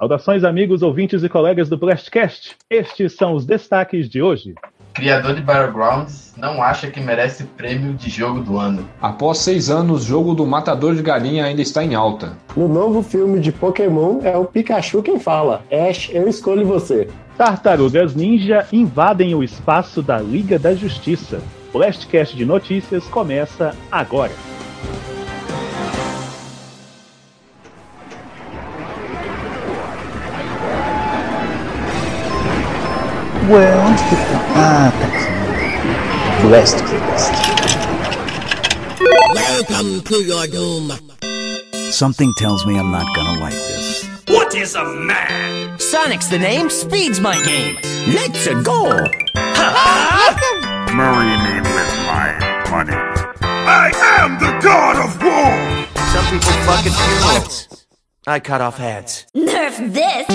Saudações, amigos, ouvintes e colegas do Blastcast. Estes são os destaques de hoje. Criador de Battlegrounds não acha que merece prêmio de jogo do ano. Após seis anos, o jogo do Matador de Galinha ainda está em alta. No novo filme de Pokémon, é o Pikachu quem fala. Ash, eu escolho você. Tartarugas Ninja invadem o espaço da Liga da Justiça. O Blastcast de notícias começa agora. Ué, onde que? Ah, tá aqui. Blastcast. Welcome to your doom. Something tells me I'm not gonna like this. What is a man? Sonic's the name, speed's my game. Let's -a go. Marry me with my money. I am the god of war! Some people fuck at funerals. I cut off heads. Nerf this!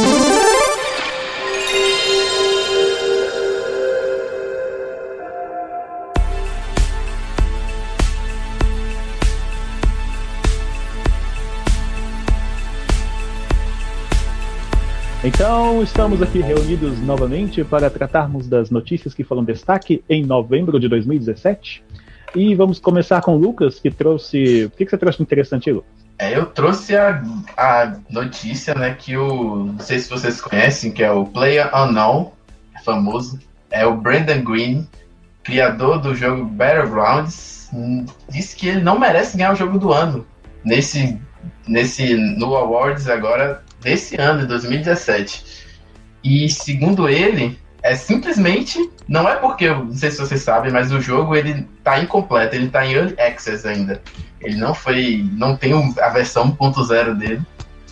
Então, estamos aqui reunidos novamente para tratarmos das notícias que foram destaque em novembro de 2017. E vamos começar com o Lucas, que trouxe. O que, que você trouxe de interessante, Lucas? É, eu trouxe a, a notícia, né, que o. Não sei se vocês conhecem, que é o Player Unknown, famoso. É o Brandon Green, criador do jogo Battlegrounds, disse que ele não merece ganhar o jogo do ano. Nesse. Nesse. No Awards agora desse ano, de 2017. E segundo ele, é simplesmente. Não é porque, não sei se vocês sabem, mas o jogo ele tá incompleto, ele tá em Early Access ainda. Ele não foi. não tem a versão 1.0 dele.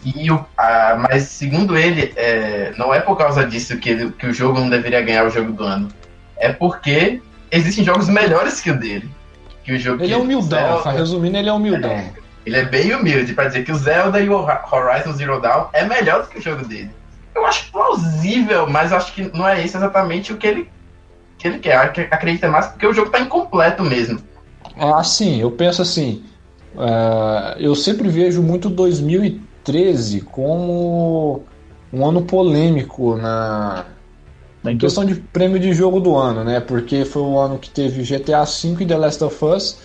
E o, a, mas segundo ele, é, não é por causa disso que, ele, que o jogo não deveria ganhar o jogo do ano. É porque existem jogos melhores que o dele. Que o jogo Ele que é humildão, Zelda- resumindo, ele é humildão. Ele é bem humilde pra dizer que o Zelda e o Horizon Zero Dawn é melhor do que o jogo dele. Eu acho plausível, mas acho que não é isso exatamente o que ele, que ele quer. Ac- Acredita mais porque o jogo tá incompleto mesmo. Assim, eu penso assim, é, eu sempre vejo muito 2013 como um ano polêmico na Na questão de prêmio de jogo do ano, né? Porque foi o ano que teve GTA V e The Last of Us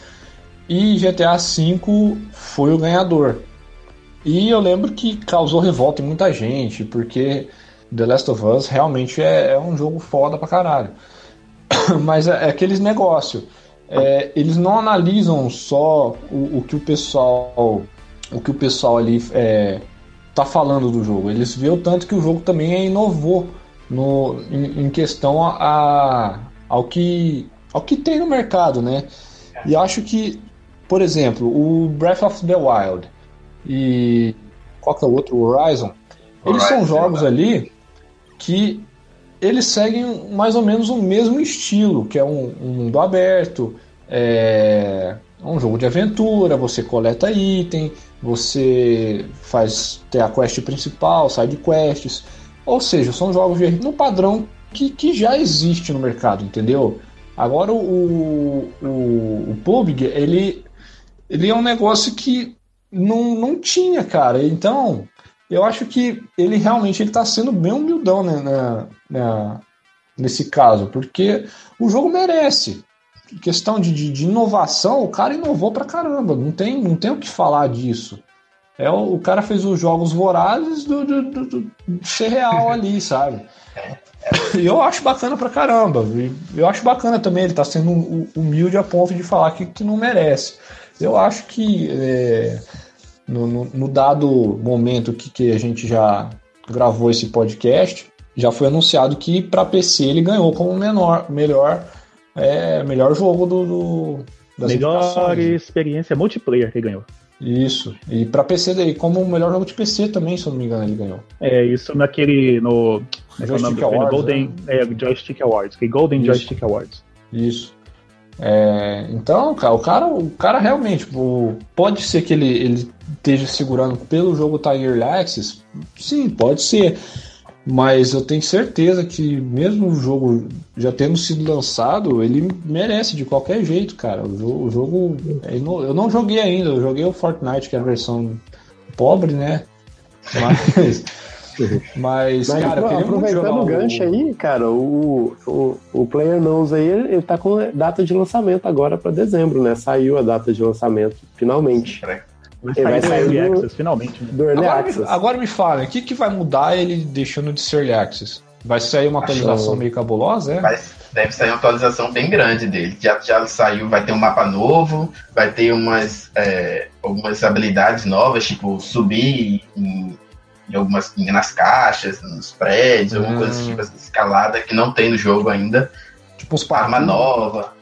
e GTA V foi o ganhador. E eu lembro que causou revolta em muita gente, porque The Last of Us realmente é, é um jogo foda pra caralho. Mas é, é aqueles negócios. É, eles não analisam só o, o que o pessoal o que o pessoal ali é, tá falando do jogo. Eles vê o tanto que o jogo também inovou no, em, em questão a, a- ao, que, ao que tem no mercado, né? E acho que, por exemplo, o Breath of the Wild e qual que é o outro? Horizon. Eles são jogos né? ali que eles seguem mais ou menos o mesmo estilo, que é um, um mundo aberto, é um jogo de aventura, você coleta item, você faz ter a quest principal, side quests, ou seja, são jogos de, no padrão que, que já existe no mercado, entendeu? Agora o, o, o PUBG, ele, ele é um negócio que não, não tinha, cara. Então, eu acho que ele realmente ele tá sendo bem humildão né, na, na- nesse caso, porque o jogo merece. Questão de, de, de inovação, o cara inovou pra caramba, não tem, não tem o que falar disso. É, o, o cara fez os jogos vorazes do, do, do, do ser real ali, sabe? E eu acho bacana pra caramba. Eu acho bacana também ele tá sendo hu- humilde a ponto de falar que, que não merece. Eu acho que é, no, no- no dado momento que, que a gente já gravou esse podcast, já foi anunciado que para PC ele ganhou como menor, melhor, é, melhor jogo do, do das Melhor experiência multiplayer que ganhou. Isso. E para PC daí, como o melhor jogo de PC também, se eu não me engano, ele ganhou. É, isso naquele. no. é é Joystick? Awards, Golden é, Joystick Awards, que Golden Isso. Joystick Awards. Isso. É, então, cara, o cara, o cara realmente, o- pode ser que ele, ele esteja segurando pelo jogo Early Access? Sim, pode ser. Mas eu tenho certeza que mesmo o jogo já tendo sido lançado, ele merece de qualquer jeito, cara. O jogo, é eu não joguei ainda, eu joguei o Fortnite, que é a versão pobre, né? Mas Mas, Mas cara, muito aproveitando o gancho aí, cara, o, o, o Player Knows aí, ele, ele tá com data de lançamento agora pra dezembro, né? Saiu a data de lançamento, finalmente. Vai Ele vai sair do sair Early do- Access, finalmente. né? Do Early Agora me, Access. agora me fala, o que, que vai mudar ele deixando de ser Early Access? Vai sair uma Acho- atualização meio cabulosa, é? Vai, deve sair uma atualização bem grande dele. Já, já saiu, vai ter um mapa novo, vai ter umas, é, algumas habilidades novas, tipo subir em, em algumas nas caixas, nos prédios, alguma Hum. coisa tipo assim, escalada que não tem no jogo ainda. Tipo uns Arma nova.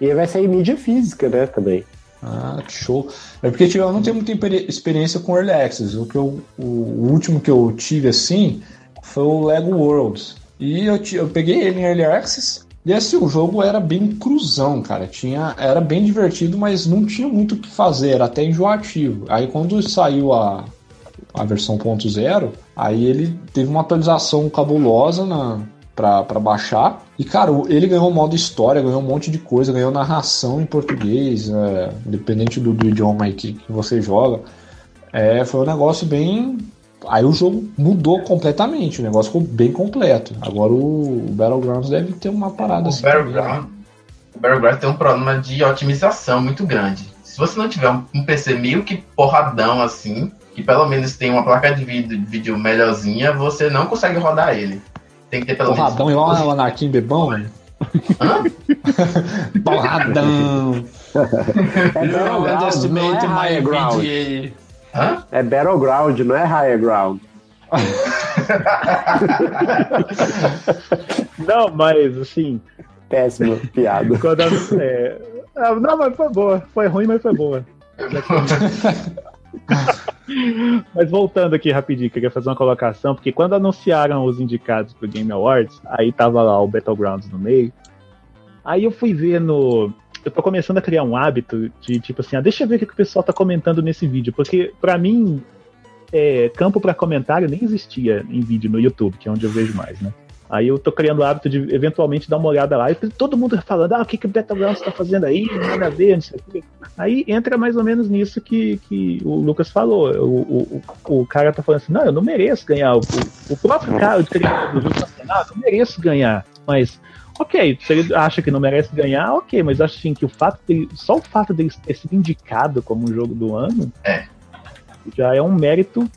E aí vai sair mídia física, né, também. Ah, que show. É porque tipo, eu não tenho muita experiência com Early Access. O, que eu, o último que eu tive assim foi o Lego Worlds. E eu, eu peguei ele em Early Access. E assim, o jogo era bem cruzão, cara. Tinha, era bem divertido, mas não tinha muito o que fazer, era até enjoativo. Aí quando saiu a, a versão ponto zero, aí ele teve uma atualização cabulosa na, pra, pra baixar. E, cara, ele ganhou modo história, ganhou um monte de coisa, ganhou narração em português, é, independente do, do idioma aí que, que você joga. É, foi um negócio bem. Aí o jogo mudou completamente, o negócio ficou bem completo. Agora o, Battlegrounds deve ter uma parada O assim. também, né? Battleground, o Battleground tem um problema de otimização muito grande. Se você não tiver um, um PC meio que porradão assim, que pelo menos tem uma placa de vídeo, de vídeo melhorzinha, você não consegue rodar ele. Tem que ter pelo Porradão menos. igual o Anakin Bebão, velho. Hã? Porradão. É Battleground, não é Higher Ground. Hã? É Battleground, não é Higher Ground. Não, mas assim, Péssima piada. quando é, não, mas foi boa. Foi ruim, mas foi boa. Mas voltando aqui rapidinho, queria fazer uma colocação, porque quando anunciaram os indicados pro Game Awards, aí tava lá o Battlegrounds no meio. Aí eu fui ver no. Eu tô começando a criar um hábito de tipo assim, ah, deixa eu ver o que o pessoal tá comentando nesse vídeo, porque pra mim, é, campo pra comentário nem existia em vídeo no YouTube, que é onde eu vejo mais, né? Aí eu tô criando o hábito de eventualmente dar uma olhada lá e todo mundo falando, ah, o que, que o Battlegrounds tá fazendo aí? Nada a ver, não sei o quê. Aí entra mais ou menos nisso que, que o Lucas falou. O, o, o cara tá falando assim, não, eu não mereço ganhar. O, o próprio cara, o criador do jogo tá falando, ah, eu não mereço ganhar. Mas, ok, se ele acha que não merece ganhar, ok, mas acho assim que o fato de, só o fato dele ter sido indicado como um jogo do ano É. já é um mérito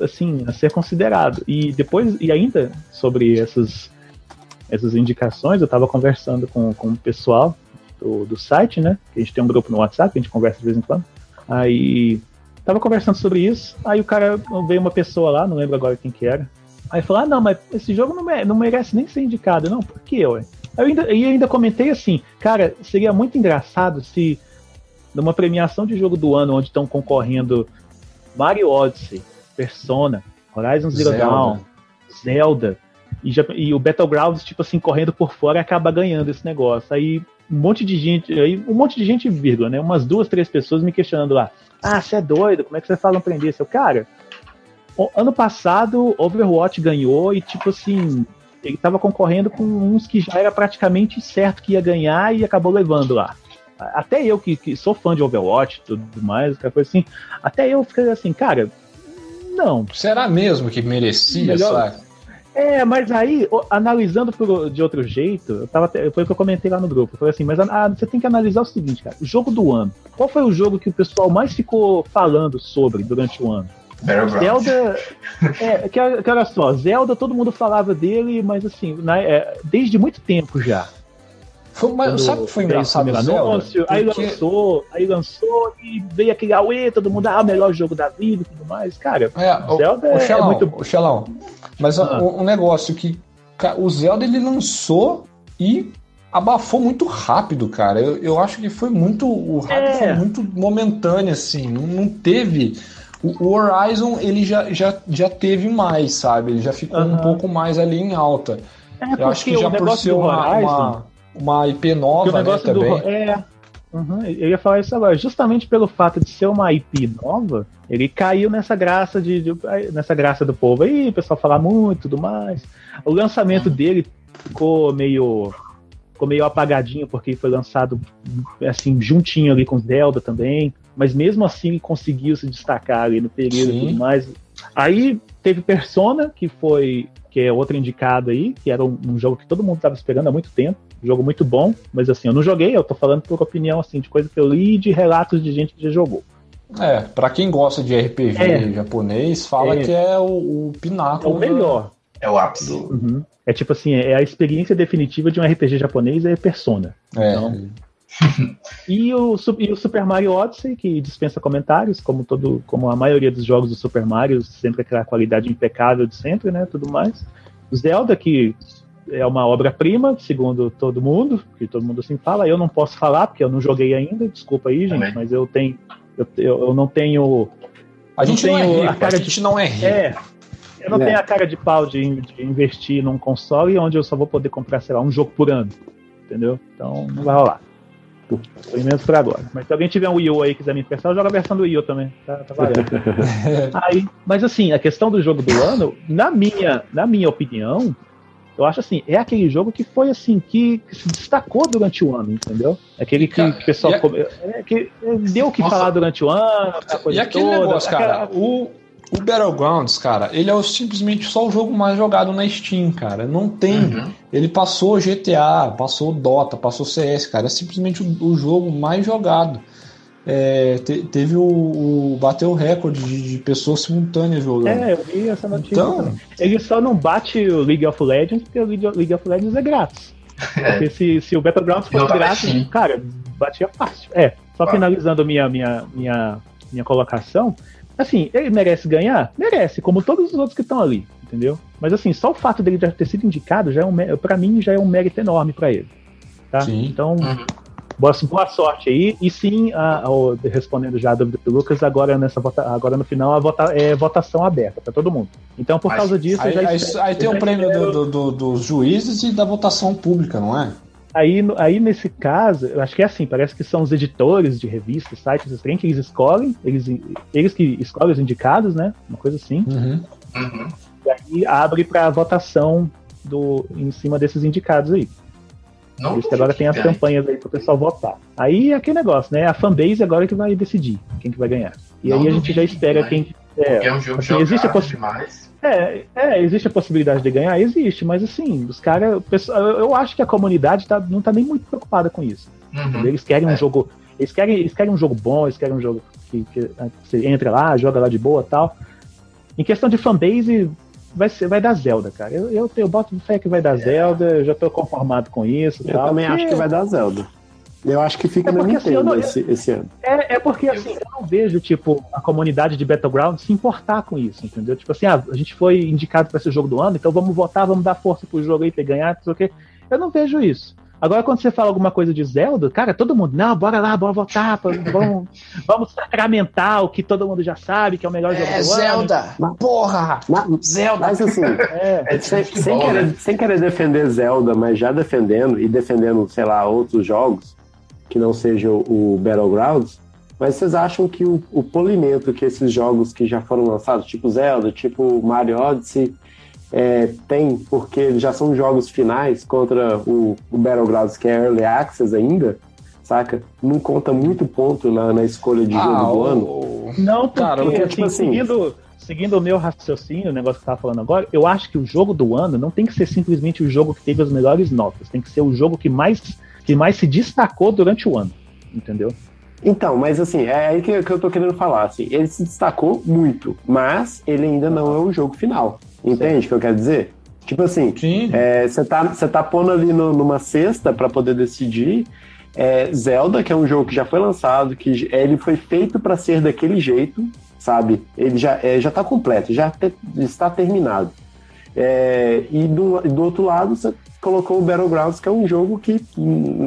assim a ser considerado. E depois, e ainda sobre essas essas indicações, eu tava conversando com, com o pessoal do, do site, né? Que a gente tem um grupo no WhatsApp, a gente conversa de vez em quando. Aí tava conversando sobre isso, aí o cara veio uma pessoa lá, não lembro agora quem que era. Aí falou: Ah, não, mas esse jogo não, mere- não merece nem ser indicado. Não, por quê, ué? Aí Eu ainda, eu ainda comentei assim, cara, seria muito engraçado se numa premiação de jogo do ano onde estão concorrendo Mario Odyssey, Persona, Horizon Zero Zelda. Dawn, Zelda, e, já- e o Battlegrounds, tipo assim, correndo por fora e acaba ganhando esse negócio. Aí um monte de gente, aí um monte de gente, vírgula, né? Umas duas, três pessoas me questionando lá. Ah, você é doido, como é que você fala aprender isso? Eu, cara, o- ano passado Overwatch ganhou e, tipo assim, ele tava concorrendo com uns que já era praticamente certo que ia ganhar e acabou levando lá. Até eu, que, que sou fã de Overwatch e tudo mais, aquela coisa assim, até eu fiquei assim, cara, não, Será mesmo que merecia, Melhor- sabe? é, mas aí, o- analisando por- de outro jeito, eu tava foi o que eu comentei lá no grupo. Eu falei assim, mas ah, você tem que analisar o seguinte, cara. O jogo do ano. Qual foi o jogo que o pessoal mais ficou falando sobre durante o ano? Zelda. É, que, que olha só, Zelda todo mundo falava dele, mas assim, na- é, desde muito tempo já. Foi, mas Quando sabe o que foi engraçado Zelda? anúncio, aí Porque- lançou, aí lançou e veio aquele auê, todo mundo, ah, o melhor jogo da vida e tudo mais. Cara, É, o, Zelda o é Xelão, muito- o Xelão. Mas Ah. um, um negócio que o Zelda ele lançou e abafou muito rápido, cara. Eu, eu acho que foi muito o hype É. foi muito momentâneo assim, não, não teve o, o Horizon ele já, já, já teve mais, sabe? Ele já ficou um Aham. pouco mais ali em alta. é Eu acho que já por ser uma, Horizon, uma, uma IP Porque nova, o né, negócio do. também. É. Uhum, eu ia falar isso agora. Justamente pelo fato de ser uma IP nova, ele caiu nessa graça de, de- nessa graça do povo aí, o pessoal falar muito e tudo mais. O lançamento dele ficou meio. Ficou meio apagadinho, porque foi lançado assim, juntinho ali com Zelda também. mas mesmo assim conseguiu se destacar ali no período Sim. e tudo mais. Aí teve Persona, que foi que é outro indicado aí, que era um, um jogo que todo mundo estava esperando há muito tempo, jogo muito bom, mas assim, eu não joguei, eu tô falando por opinião assim de coisa que eu li e de relatos de gente que já jogou. É, pra quem gosta de RPG É. japonês, fala É. que é o, o É pináculo. o melhor. É o ápice. Uhum. É tipo assim, é a experiência definitiva de um RPG japonês é Persona. É. Então, E o, e o Super Mario Odyssey, que dispensa comentários, como todo, como a maioria dos jogos do Super Mario, sempre aquela qualidade impecável de sempre, né? Tudo mais. Zelda, que é uma obra-prima, segundo todo mundo, que todo mundo assim fala. Eu não posso falar, porque eu não joguei ainda, desculpa aí, gente, Também. mas eu tenho. Eu, eu, eu não tenho. A Eu gente não não, é tenho rico, a cara a gente não é rico. É. Eu não É. tenho a cara de pau de, de investir num console onde eu só vou poder comprar, sei lá, um jogo por ano. Entendeu? Então não vai rolar. Pelo menos por agora. Mas se alguém tiver um Wii U aí e quiser me emprestar, joga a versão do Wii U também. Tá, tá valendo. aí, mas assim, a questão do jogo do ano, na minha, na minha opinião, eu acho assim, é aquele jogo que foi assim, que, que se destacou durante o ano, entendeu? É Aquele que, Cara, que o pessoal a- come- é, que deu o que Nossa. falar durante o ano, aquela coisa E aquele toda, negócio, cara, aquela- o, o Battlegrounds, cara, ele é o- simplesmente só o jogo mais jogado na Steam, cara. Não tem. Uhum. Ele passou GTA, passou Dota, passou CS, cara. É simplesmente o, o jogo mais jogado. É, te- teve o, o. Bateu o recorde de, de pessoas simultâneas jogando. É, eu vi essa notícia. Então- também. Ele só não bate o League of Legends porque o League of Legends é grátis. É. Porque se, se o Battlegrounds fosse grátis, cara, batia fácil. É, só Claro. finalizando minha, minha, minha, minha colocação, assim, ele merece ganhar? Merece, como todos os outros que estão ali, entendeu? Mas assim, só o fato dele já ter sido indicado, já é um, pra mim, já é um mérito enorme pra ele. Tá? Sim. Então, Uhum. Boa, boa sorte aí. E sim, a- ao- respondendo já a dúvida do Lucas, agora, nessa vota, agora no final a vota, é votação aberta pra todo mundo. Então, por Mas causa disso, Aí, aí- espero- aí tem o já prêmio espero- do- do- do- dos juízes e da votação pública, não é? Aí, aí, nesse caso, eu acho que é assim, parece que são os editores de revistas, sites, trem que eles escolhem, eles, eles que escolhem os indicados, né? Uma coisa assim. Uhum. Uhum. E aí abre para votação do, em cima desses indicados aí. Não Por isso que agora tem as campanhas aí pro pessoal votar. Aí é aquele negócio, né? A fanbase agora que vai decidir quem que vai ganhar. E Não aí a gente já espera né? quem. É, é um jogo assim, existe a demais. é, é, existe a possibilidade de ganhar? Existe, mas assim, os caras. Eu acho que a comunidade tá, não tá nem muito preocupada com isso. Uhum. Eles querem um É. jogo. Eles querem, eles querem um jogo bom, eles querem um jogo que, que você entra lá, joga lá de boa tal. Em questão de fanbase, vai, ser, vai dar Zelda, cara. Eu, eu, eu boto fé que vai dar Zelda, eu já tô conformado com isso. Eu tal, também porque- acho que vai dar Zelda. Eu acho que fica É na porque, assim, Nintendo eu não- esse, esse ano. É, é porque assim, eu não vejo, tipo, a comunidade de Battleground se importar com isso, entendeu? Tipo assim, ah, a gente foi indicado para ser jogo do ano, então vamos votar, vamos dar força pro jogo aí pra ganhar, não sei o quê. Eu não vejo isso. Agora, quando você fala alguma coisa de Zelda, cara, todo mundo, não, bora lá, bora votar, vamos, vamos sacramentar o que todo mundo já sabe, que é o melhor jogo do ano. Porra! Na- Zelda! Mas assim, É, É sem, de sem querer, sem querer defender Zelda, mas já defendendo e defendendo, sei lá, outros jogos que não sejam o Battlegrounds, mas vocês acham que o, o polimento que esses jogos que já foram lançados, tipo Zelda, tipo Mario Odyssey, é, tem, porque já são jogos finais contra o, o Battlegrounds, que é Early Access ainda, saca? Não conta muito ponto na, na escolha de jogo Ah, do ano. o... Não, porque, Cara, eu- assim, tipo assim- seguindo, seguindo o meu raciocínio, o negócio que eu tava falando agora, eu acho que o jogo do ano não tem que ser simplesmente o jogo que teve as melhores notas, tem que ser o jogo que mais, que mais se destacou durante o ano, entendeu? Então, mas assim, é aí que, que eu tô querendo falar. Assim, ele se destacou muito, mas ele ainda não é o jogo final. Entende o que eu quero dizer? Tipo assim, Sim. você tá, você tá pondo ali no- numa cesta para poder decidir. é, Zelda, que é um jogo que já foi lançado, que j- ele foi feito para ser daquele jeito, sabe? Ele já, é, já tá completo, já te- está terminado. É, e do, do outro lado, você colocou o Battlegrounds, que é um jogo que,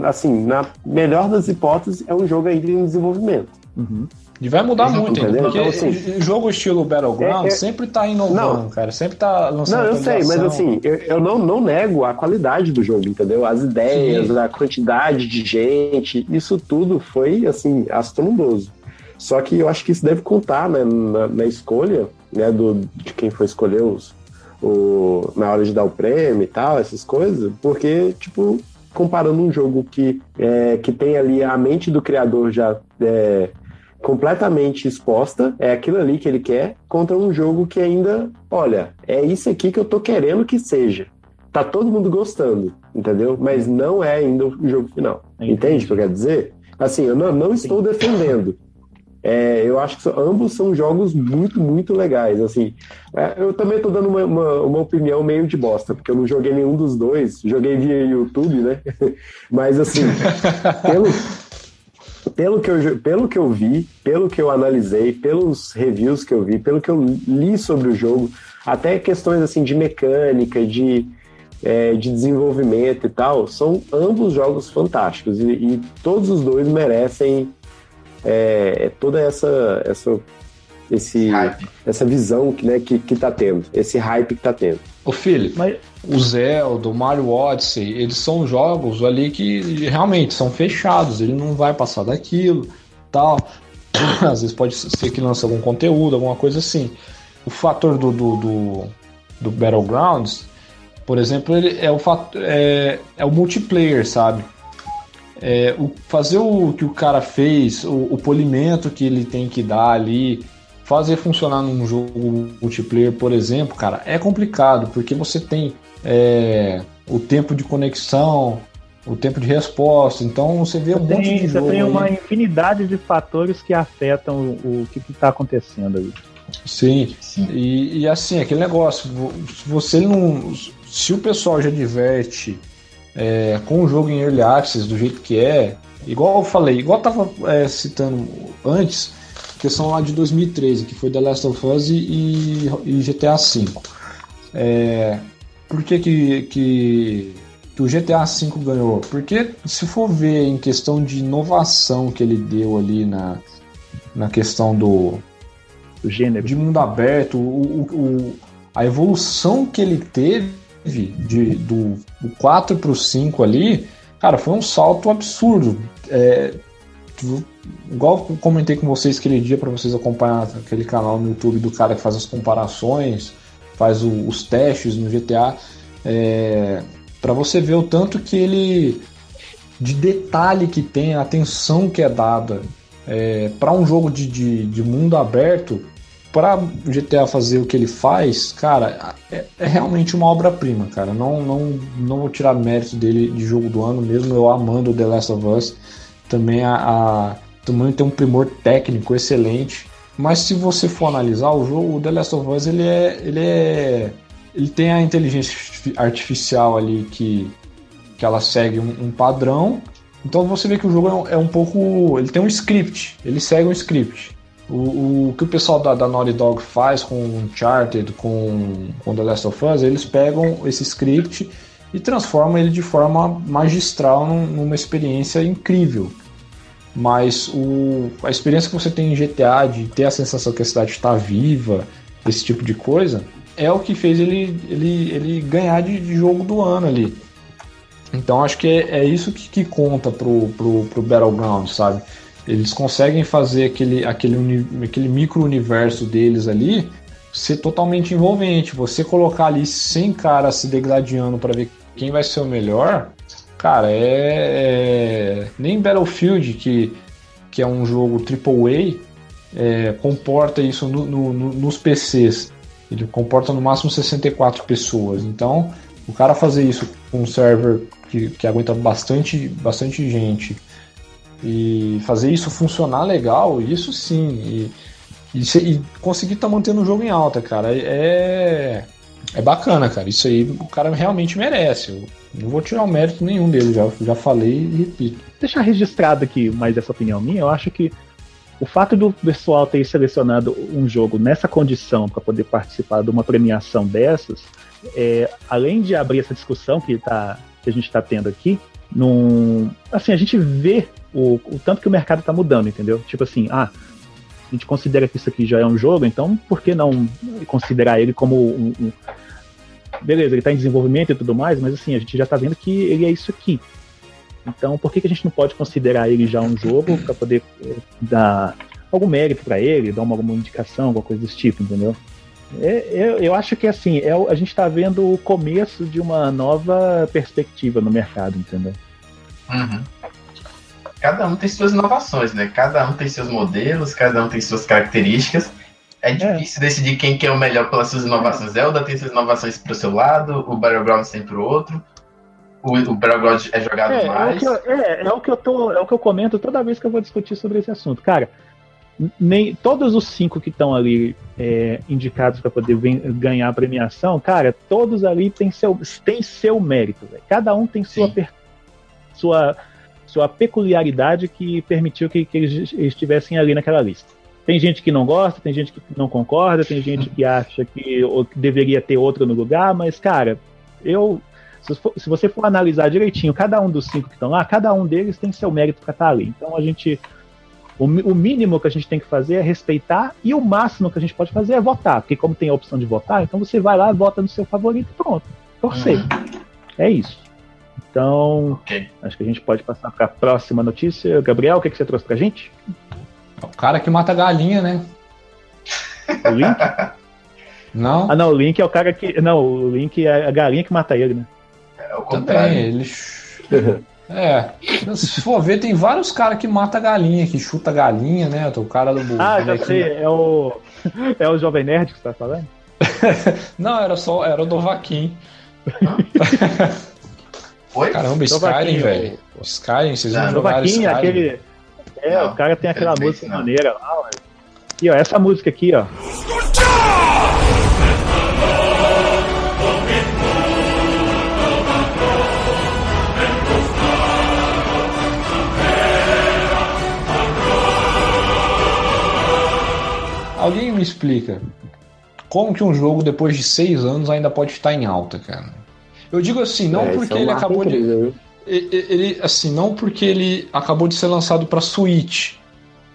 assim, na melhor das hipóteses, é um jogo ainda em desenvolvimento. Uhum. E vai mudar muito, ainda, Entendeu? porque Então, assim, jogo estilo Battleground é- é- sempre tá inovando, Não. cara. Sempre tá lançando Não, eu sei, mas assim, eu, eu não, não nego a qualidade do jogo, entendeu? As ideias, Sim. a quantidade de gente, isso tudo foi, assim, astronaudoso. Só que eu acho que isso deve contar né, na, na escolha né, do, de quem for escolher os, o, na hora de dar o prêmio e tal, essas coisas, porque, tipo, comparando um jogo que, é, que tem ali a mente do criador já é, completamente exposta, é aquilo ali que ele quer, contra um jogo que ainda, olha, é isso aqui que eu tô querendo que seja. Tá todo mundo gostando, entendeu? Mas não é ainda o jogo final. Entende o que eu quero dizer? Assim, eu não, não estou defendendo. É, eu acho que ambos são jogos muito, muito legais. Assim, É, eu também estou dando uma, uma, uma opinião meio de bosta, porque eu não joguei nenhum dos dois. Joguei via YouTube, né? Mas assim, pelo, pelo, que eu, pelo que eu vi, pelo que eu analisei, pelos reviews que eu vi, pelo que eu li sobre o jogo, até questões assim de mecânica, de, é, de desenvolvimento e tal, são ambos jogos fantásticos. E, e todos os dois merecem é, toda essa, essa, esse, Hype. essa visão que, né, que, que tá tendo, esse hype que tá tendo. Ô filho, Mas o Zelda, o Mario Odyssey, eles são jogos ali que realmente são fechados, ele não vai passar daquilo, tal. Às vezes pode ser que lance algum conteúdo, alguma coisa assim. O fator do, do, do, do Battlegrounds, por exemplo, ele é o fator, é, é o multiplayer, sabe? É, o, fazer o que o cara fez, o, o polimento que ele tem que dar ali, fazer funcionar num jogo multiplayer, por exemplo, cara, é complicado, porque você tem é, o tempo de conexão, o tempo de resposta, então você vê um monte tem, de você jogo tem uma aí. infinidade de fatores que afetam o, o que está acontecendo ali. Sim, Sim. e, e assim, aquele negócio, se você não. Se o pessoal já diverte é, com o jogo em Early Access do jeito que é, igual eu falei, igual eu tava é, citando antes, questão lá de 2013, que foi The Last of Us e, e- GTA V. É, por que, que, que, que o GTA V ganhou? Porque se for ver em questão de inovação que ele deu ali na, na questão do, gênero. de mundo aberto, o, o- o- a evolução que ele teve de, do, do 4 para o 5 ali, cara, foi um salto absurdo. É, igual eu comentei com vocês aquele dia para vocês acompanhar aquele canal no YouTube do cara que faz as comparações, faz o- os testes no GTA, é, para você ver o tanto que ele de detalhe que tem, a atenção que é dada é, para um jogo de, de, de mundo aberto, para GTA fazer o que ele faz, cara, é, é realmente uma obra-prima, cara. Não, não, não vou tirar mérito dele de jogo do ano, mesmo eu amando The Last of Us. Também, a, a- também tem um primor técnico excelente. Mas se você for analisar o jogo, o The Last of Us ele é, ele é, ele tem a inteligência artificial ali que, que ela segue um, um padrão. Então você vê que o jogo é um, é um pouco. Ele tem um script, ele segue um script. O, o que o pessoal da, da Naughty Dog faz com Uncharted, com, com The Last of Us, eles pegam esse script e transformam ele de forma magistral num- numa experiência incrível. Mas o, a experiência que você tem em GTA, de ter a sensação que a cidade está viva, esse tipo de coisa, é o que fez ele, ele, ele ganhar de, de jogo do ano ali. Então acho que é, é isso que, que conta pro, pro, pro Battleground, sabe? Eles conseguem fazer aquele, aquele, aquele micro-universo deles ali ser totalmente envolvente. Você colocar ali 100 caras se degladiando para ver quem vai ser o melhor, cara, é. é- Nem Battlefield, que, que é um jogo AAA, é, comporta isso no- no- no- nos PCs. Ele comporta no máximo 64 pessoas. Então, o cara fazer isso com um server que, que aguenta bastante, bastante gente e fazer isso funcionar legal, isso sim. E, e, e conseguir estar mantendo o jogo em alta, cara, é. É bacana, cara. Isso aí o cara realmente merece. Eu não vou tirar o mérito nenhum dele, já, já falei e repito. deixar registrado aqui mais essa opinião minha, eu acho que o fato do pessoal ter selecionado um jogo nessa condição para poder participar de uma premiação dessas, é, além de abrir essa discussão que, tá, que a gente está tendo aqui, num, assim, a gente vê o, o tanto que o mercado está mudando, entendeu? Tipo assim, ah, a gente considera que isso aqui já é um jogo, então por que não considerar ele como um. um- beleza, ele está em desenvolvimento e tudo mais, mas assim, a gente já está vendo que ele é isso aqui. Então, por que, que a gente não pode considerar ele já um jogo para poder eh, dar algum mérito para ele, dar uma, alguma indicação, alguma coisa desse tipo, entendeu? É, eu, eu acho que assim, é, a gente está vendo o começo de uma nova perspectiva no mercado, entendeu? Uhum. Cada um tem suas inovações, né? Cada um tem seus modelos, cada um tem suas características. É difícil decidir quem que é o melhor pelas suas inovações. Zelda tem suas inovações pro seu lado, o Battlegrounds tem pro outro. O, o Battlegrounds é jogado É, é, o mais. que eu, é, é o que eu tô, é o que eu comento toda vez que eu vou discutir sobre esse assunto. Cara, nem todos os cinco que estão ali é, indicados para poder ven- ganhar a premiação, cara, todos ali têm seu, têm seu mérito. velho. Cada um tem sua, per- sua, sua peculiaridade que permitiu que, que eles estivessem ali naquela lista. Tem gente que não gosta, tem gente que não concorda, tem gente que acha que, deveria ter outro no lugar, mas, cara, eu. Se, for- se você for analisar direitinho cada um dos cinco que estão lá, cada um deles tem seu mérito para estar ali. Então a gente. O, o mínimo que a gente tem que fazer é respeitar e o máximo que a gente pode fazer é votar. Porque como tem a opção de votar, então você vai lá, vota no seu favorito e pronto. Torcer. É isso. Então, Ok. acho que a gente pode passar para a próxima notícia. Gabriel, o que, que você trouxe pra gente? É o cara que mata galinha, né? O Link? Não? ah, não, o Link é o cara que. Não, o Link é a galinha que mata ele, né? É o Também, contrário. ele. É. Se for ver, tem vários caras que matam galinha, que chuta galinha, né? O cara do. Ah, já bonequinho. sei, é o. É o Jovem Nerd que você tá falando? Não, era só. Era o Dovaquim. Oi? Caramba, Skyrim, velho. Skyrim, vocês não Não, jogaram Skyrim? aquele. É, Não, o cara tem aquela música não. maneira lá, ué. Aqui, ó, essa música aqui, ó. Alguém me explica como que um jogo depois de seis anos ainda pode estar em alta, cara? Eu digo assim, não É, porque é um ele acabou de. incrível? Ele, assim, não porque ele acabou de ser lançado para Switch,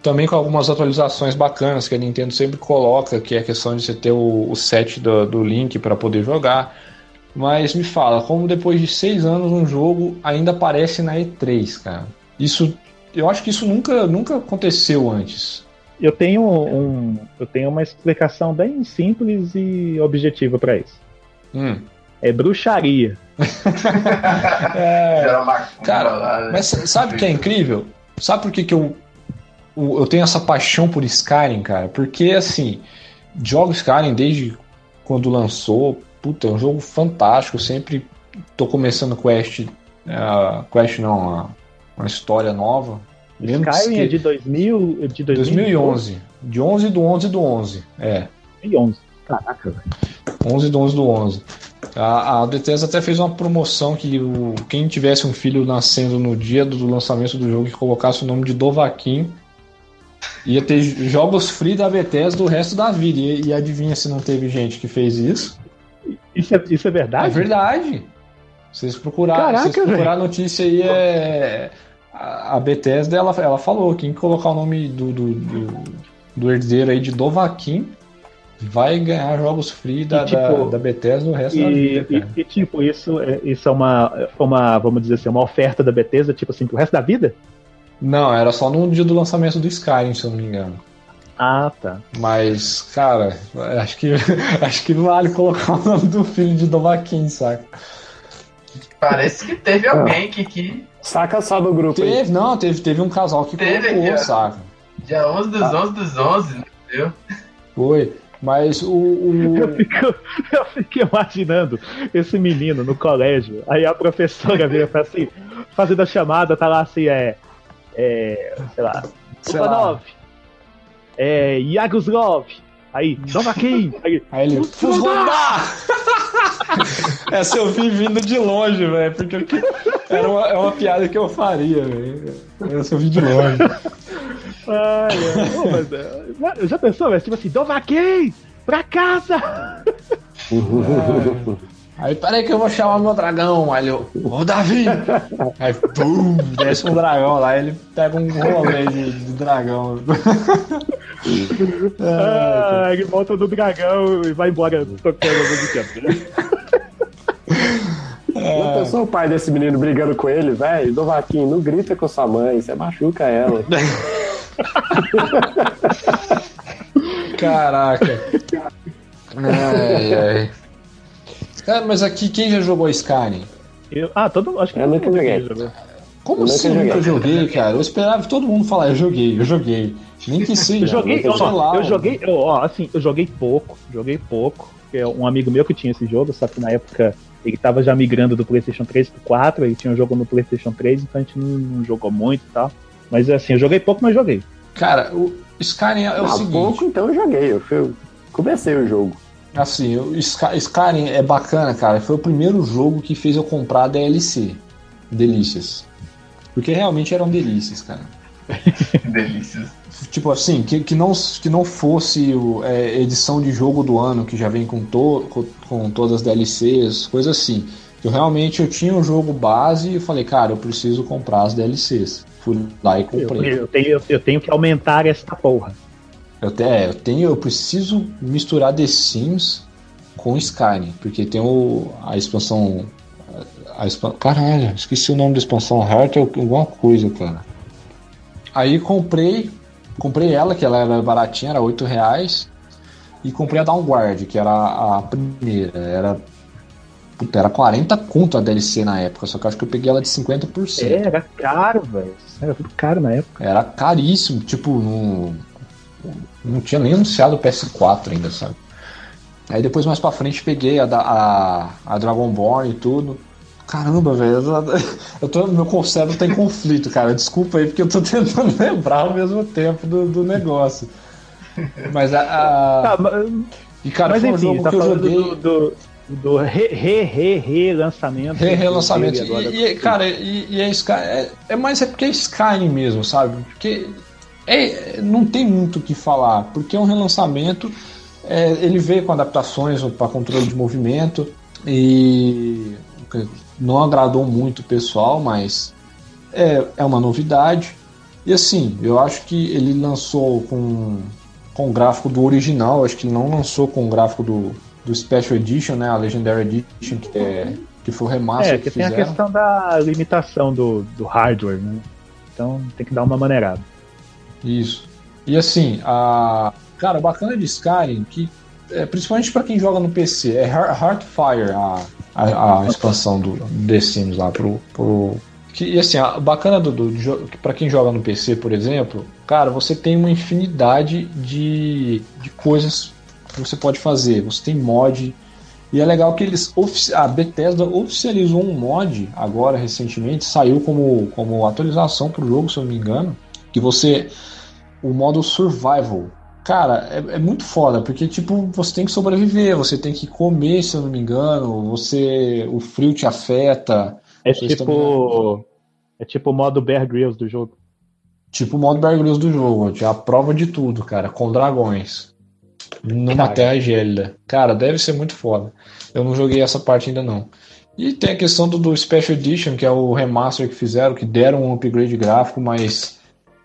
também com algumas atualizações bacanas que a Nintendo sempre coloca, que é a questão de você ter o, o set do, do Link para poder jogar. Mas me fala, como depois de seis anos um jogo ainda aparece na E3, cara? Isso, eu acho que isso nunca, nunca aconteceu antes. Eu tenho um. Eu tenho uma explicação bem simples e objetiva pra isso. Hum. É bruxaria. É, Cara? Mas sabe o que é incrível? Sabe por que, que eu, eu tenho essa paixão por Skyrim, cara? Porque, assim, jogo Skyrim desde quando lançou. Puta, é um jogo fantástico. Eu sempre tô começando quest. Uh, quest não, a- uma história nova. Lembro Skyrim que- é de 2000. De 2011. De 11 do 11 do 11. É. 2011. Caraca, velho. 11 do 11 do 11. A, a Bethesda até fez uma promoção que o, quem tivesse um filho nascendo no dia do lançamento do jogo e colocasse o nome de Dovaquim ia ter jogos free da Bethesda o resto da vida. E, e adivinha se não teve gente que fez isso? Isso é, isso é É verdade? verdade. Vocês procuraram, Caraca, vocês procurar a notícia aí é. A a Bethesda ela, ela falou: quem colocar o nome do, do, do, do herdeiro aí de Dovaquim vai ganhar jogos free da, E, tipo, da, da Bethesda o resto da E, vida. e- e, tipo, isso é, isso é uma, uma, vamos dizer assim, uma oferta da Bethesda, tipo assim, pro resto da vida? Não, era só no dia do lançamento do Skyrim, se eu não me engano. Ah, tá. Mas, cara, acho que, acho que vale colocar o nome do filho de Dovaquim, saca? Parece que teve alguém que, que Saca só do grupo aí. Teve, não, teve, teve um casal que Teve colocou, aqui, saca? dia 11 dos 11 dos 11, né? Viu? Foi. Mas o. o- Eu fico, eu fico imaginando esse menino no colégio, aí a professora vira e fala assim, fazendo a chamada, tá lá assim, é. é sei lá, Sei lá. É. Yagoslav, aí, Novaquim, aí, Aí ele. Fusrodar! Essa eu vi vindo de longe, velho. Porque eu era uma, é uma piada que eu faria, velho. Essa eu vi de longe. Ai, é. Pô, mas, já- pensou, velho? Tipo assim, Novaquim, pra casa! Aí, peraí que eu vou chamar meu dragão. Aí eu, ô Davi! Aí, pum, desce um dragão lá, ele pega um rolê de, de dragão. Ah, ele volta do dragão e vai embora tocando a música. Já pensou o pai desse menino brigando com ele, velho? Dovaquinho, não grita com sua mãe, você machuca ela. Caraca. Ai, ai. Cara, mas aqui, quem já jogou Skyrim? Eu- ah, todo acho que Eu todo nunca joguei. Como Eu assim eu nunca joguei. joguei, cara? Eu esperava que todo mundo falasse, eu joguei, eu joguei. Nem que seja. Eu joguei, sei ó, lá, eu joguei, ó, assim, eu joguei pouco, joguei pouco. porque é Um amigo meu que tinha esse jogo, só que na época ele tava já migrando do PlayStation 3 pro 4, ele tinha um jogo no PlayStation 3, então a gente não, não jogou muito e tal. Mas assim, eu joguei pouco, mas joguei. Cara, o Skyrim é o Há seguinte. pouco, então eu joguei. Eu fui- comecei o jogo. Assim, o Sky- Skyrim é bacana, cara. Foi o primeiro jogo que fez eu comprar DLC. Delícias. Porque realmente eram delícias, cara. Delícias. Tipo assim, que, que, não, que não fosse o, é, edição de jogo do ano, que já vem com, to, com, com todas as DLCs, coisa assim. Eu realmente eu tinha o jogo base e falei, cara, eu preciso comprar as DLCs. Fui lá e Eu, comprei. eu tenho, eu tenho que aumentar essa porra. Eu, te- é, eu tenho, eu preciso misturar The Sims com Skyrim, porque tem o, a expansão. A, expan- caralho, esqueci o nome da expansão Heart, é alguma coisa, cara. Aí comprei, comprei ela, que ela era baratinha, era 8 reais, e comprei a Downguard, que era a primeira, era. Puta, era 40 conto a DLC na época, só que eu acho que eu peguei ela de 50%. É, era caro, velho. Era tudo caro na época. Era caríssimo, tipo, não, não tinha nem anunciado o PS4 ainda, sabe? Aí depois mais pra frente peguei a, a, a Dragonborn e tudo. Caramba, velho, eu- tô, meu conceito tá em conflito, cara. Desculpa aí, porque eu tô tentando lembrar ao mesmo tempo do, do negócio. Mas a. a- Tá, mas, e cara, mas foi um enfim, jogo tá que eu falando joguei. do, do, do re, re, re. Re- relançamento. dele agora. E, e, cara, e, e é, Sky, é, é mais é porque é Skyrim mesmo, sabe? Porque é, não tem muito o que falar, porque é um relançamento. é, ele veio com adaptações para controle de movimento e não agradou muito o pessoal, mas é, é uma novidade. E assim, eu acho que ele lançou com, com o gráfico do original, acho que ele não lançou com o gráfico do, do Special Edition, né? A Legendary Edition, que, é, que foi o remaster É, que que tem a fizeram. questão da limitação do, do hardware, né? Então tem que dar uma maneirada. Isso. E assim, a. Cara, o bacana de Skyrim, que é, principalmente pra quem joga no PC, é Heart- Heartfire a, a, a expansão do The Sims lá pro. pro... Que, e assim, a bacana do, do que pra quem joga no PC, por exemplo, cara, você tem uma infinidade de, de coisas que você pode fazer. Você tem mod. E é legal que eles. A Bethesda oficializou um mod agora recentemente, saiu como, como atualização pro jogo, se eu não me engano. Que você. O modo survival. Cara, é, é muito foda, porque tipo, você tem que sobreviver, você tem que comer, se eu não me engano, você. O frio te afeta. É tipo. É tipo o modo Bear Grylls do jogo. Tipo o modo Bear Grylls do jogo, é a prova de tudo, cara, com dragões. Numa terra gélida. Cara, deve ser muito foda. Eu não joguei essa parte ainda não. E tem a questão do, do Special Edition, que é o remaster que fizeram, que deram um upgrade gráfico, mas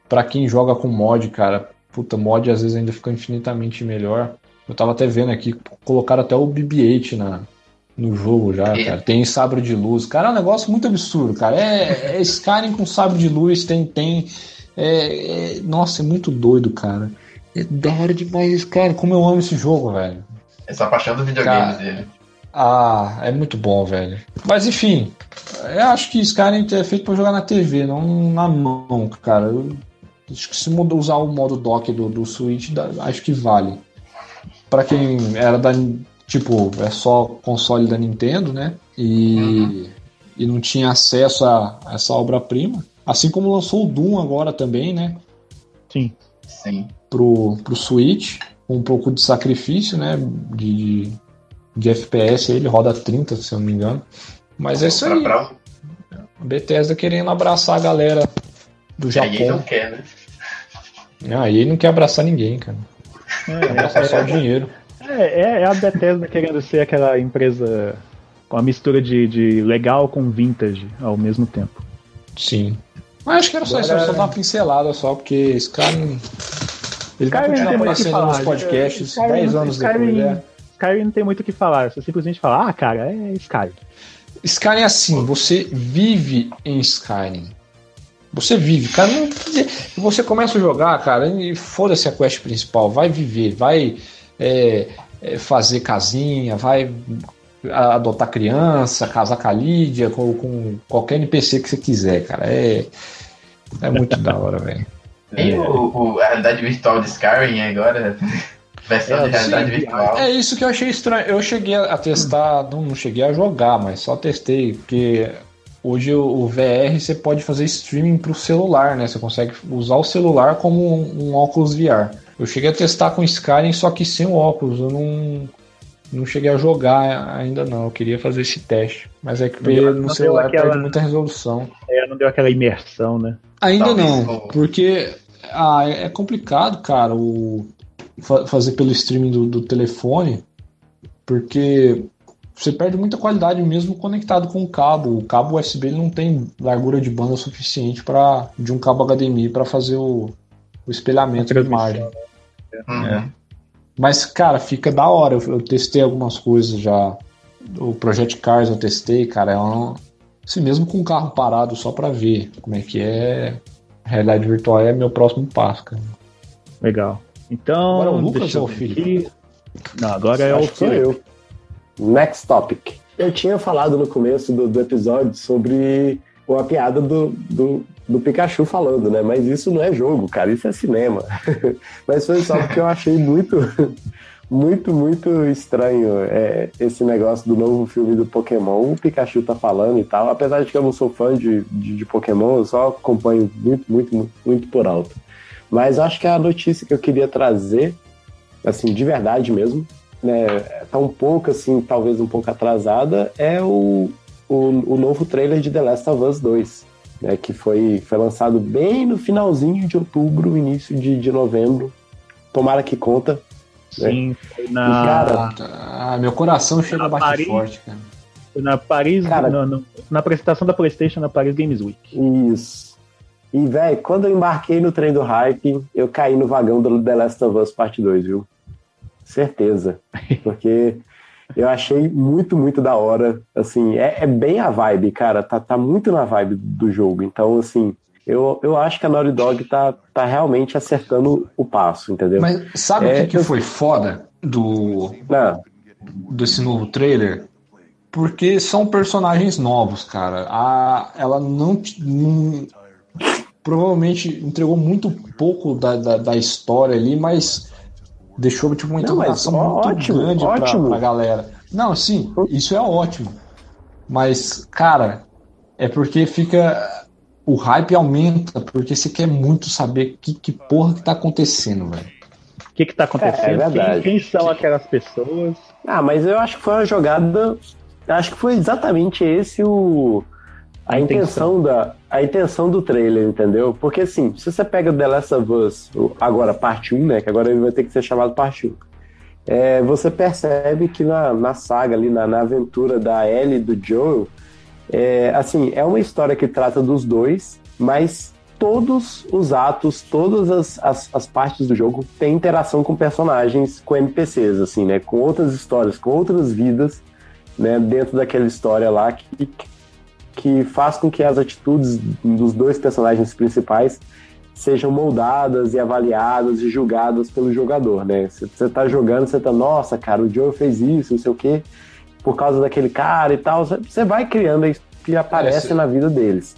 pra quem joga com mod, cara, puta, mod às vezes ainda fica infinitamente melhor. Eu tava até vendo aqui, colocaram até o BB-8 na, no jogo já, É. cara. Tem sabre de luz. Cara, é um negócio muito absurdo, cara. É, é Skyrim com sabre de luz, tem. tem é, é- nossa, é muito doido, cara. É da hora demais, cara. Como eu amo esse jogo, velho. Essa paixão do videogame Cara, dele. Ah, é muito bom, velho. Mas enfim, eu acho que Skyrim é feito pra jogar na TV, não na mão, cara. Eu acho que se muda- usar o modo dock do, do Switch, dá- acho que vale. Pra quem era da. Tipo, é só console da Nintendo, né? E, e não tinha acesso a, a essa obra-prima. Assim como lançou o Doom agora também, né? Sim. Sim. pro, pro Switch, com um pouco de sacrifício, né? De, de FPS, ele roda 30, se eu não me engano. Mas é isso aí. pra- A Bethesda querendo abraçar a galera do E aí não Japão. quer, né? Ah, e ele não quer abraçar ninguém, cara. Quer abraçar só o dinheiro. É, é, é a Bethesda querendo ser aquela empresa com a mistura de, de legal com vintage ao mesmo tempo. Sim. Mas acho que era só isso, era só dar uma pincelada só, porque esse cara. Ele vai continuar aparecendo nos podcasts Skyrim- 10 anos Skyrim- depois, né? Skyrim não tem muito o que falar. Você simplesmente fala, ah, cara, é Skyrim. Skyrim é assim, você vive em Skyrim. Você vive, cara. Não, você começa a jogar, cara, e foda-se a quest principal. Vai viver, vai é, é, fazer casinha, vai adotar criança, casar com a Lídia, com, com qualquer NPC que você quiser, cara. É, é muito da hora, velho. E o, o- a realidade virtual de Skyrim agora, versão É, de realidade sim, virtual. É isso que eu achei estranho. Eu cheguei a testar, não, não cheguei a jogar, mas só testei, porque hoje o, o VR você pode fazer streaming pro celular, né? Você consegue usar o celular como um, um óculos VR. Eu cheguei a testar com Skyrim, só que sem o óculos. Eu não, não cheguei a jogar ainda não. Eu queria fazer esse teste. Mas é que Não deu- não no deu celular aquela- perde muita resolução. É, não deu aquela imersão, né? Ainda Talvez não, o- porque ah, é é complicado, cara, o fa- fazer pelo streaming do, do telefone, porque você perde muita qualidade mesmo conectado com o cabo. O cabo USB ele não tem largura de banda suficiente para de um cabo HDMI para fazer o, o espelhamento da imagem. Uhum. É. Mas, cara, fica da hora. Eu, eu testei algumas coisas já. O Project Cars eu testei, cara. É um, assim, mesmo com o carro parado só pra ver como é que é. Realidade virtual é meu próximo passo, cara. Legal. Então. Agora é o Lucas ou o aqui. Não, agora é o Acho que sou Felipe. eu. Next topic. Eu tinha falado no começo do, do episódio sobre a piada do, do, do Pikachu falando, né? Mas isso não é jogo, cara, isso é cinema. Mas foi só porque eu achei muito, muito, muito estranho é, esse negócio do novo filme do Pokémon. O Pikachu tá falando e tal. Apesar de que eu não sou fã de, de, de Pokémon, eu só acompanho muito, muito, muito, muito por alto. Mas acho que a notícia que eu queria trazer, assim, de verdade mesmo, né, tá um pouco assim, talvez um pouco atrasada, é o, o, o novo trailer de The Last of Us 2, né, que foi, foi lançado bem no finalzinho de outubro, início de, de novembro. Tomara que conta. Sim, foi E, na, cara, Ah, meu coração chega a Na bater Paris. forte, cara. foi na Paris. Cara- na, na- na apresentação da PlayStation na Paris Games Week. Isso. E, velho, quando eu embarquei no trem do hype, eu caí no vagão do The Last of Us Parte 2, viu? Certeza. Porque eu achei muito, muito da hora. Assim, é, é bem a vibe, cara. Tá, tá muito na vibe do jogo. Então, assim, eu, eu acho que a Naughty Dog tá, tá realmente acertando o passo, entendeu? Mas sabe o É, que, que eu- foi foda do, Não, desse novo trailer? Porque são personagens novos, cara. A, ela não, não- Provavelmente entregou muito pouco da, da, da história ali, mas deixou tipo, uma Não, interrogação ó- muito ótimo, grande pra, ótimo. pra galera. Não, sim, isso é ótimo. Mas, cara, é porque fica. O hype aumenta, porque você quer muito saber que, que porra que tá acontecendo, velho. O que que tá acontecendo? É, é verdade. quem, quem são aquelas pessoas? Ah, mas eu acho que foi uma jogada. Acho que foi exatamente esse o. A, A intenção. da a intenção do trailer, entendeu? Porque assim, se você pega The Last of Us, agora parte 1, né? Que agora ele vai ter que ser chamado parte 1. É, você percebe que na, na saga ali, na, na aventura da Ellie e do Joel, é, assim, é uma história que trata dos dois, mas todos os atos, todas as, as, as partes do jogo têm interação com personagens, com NPCs, assim, né? Com outras histórias, com outras vidas, né? Dentro daquela história lá que, que faz com que as atitudes dos dois personagens principais sejam moldadas e avaliadas e julgadas pelo jogador, né? Você tá jogando, você tá, nossa, cara, o Joe fez isso, não sei o quê, por causa daquele cara e tal. Você vai criando isso que aparece É, na vida deles.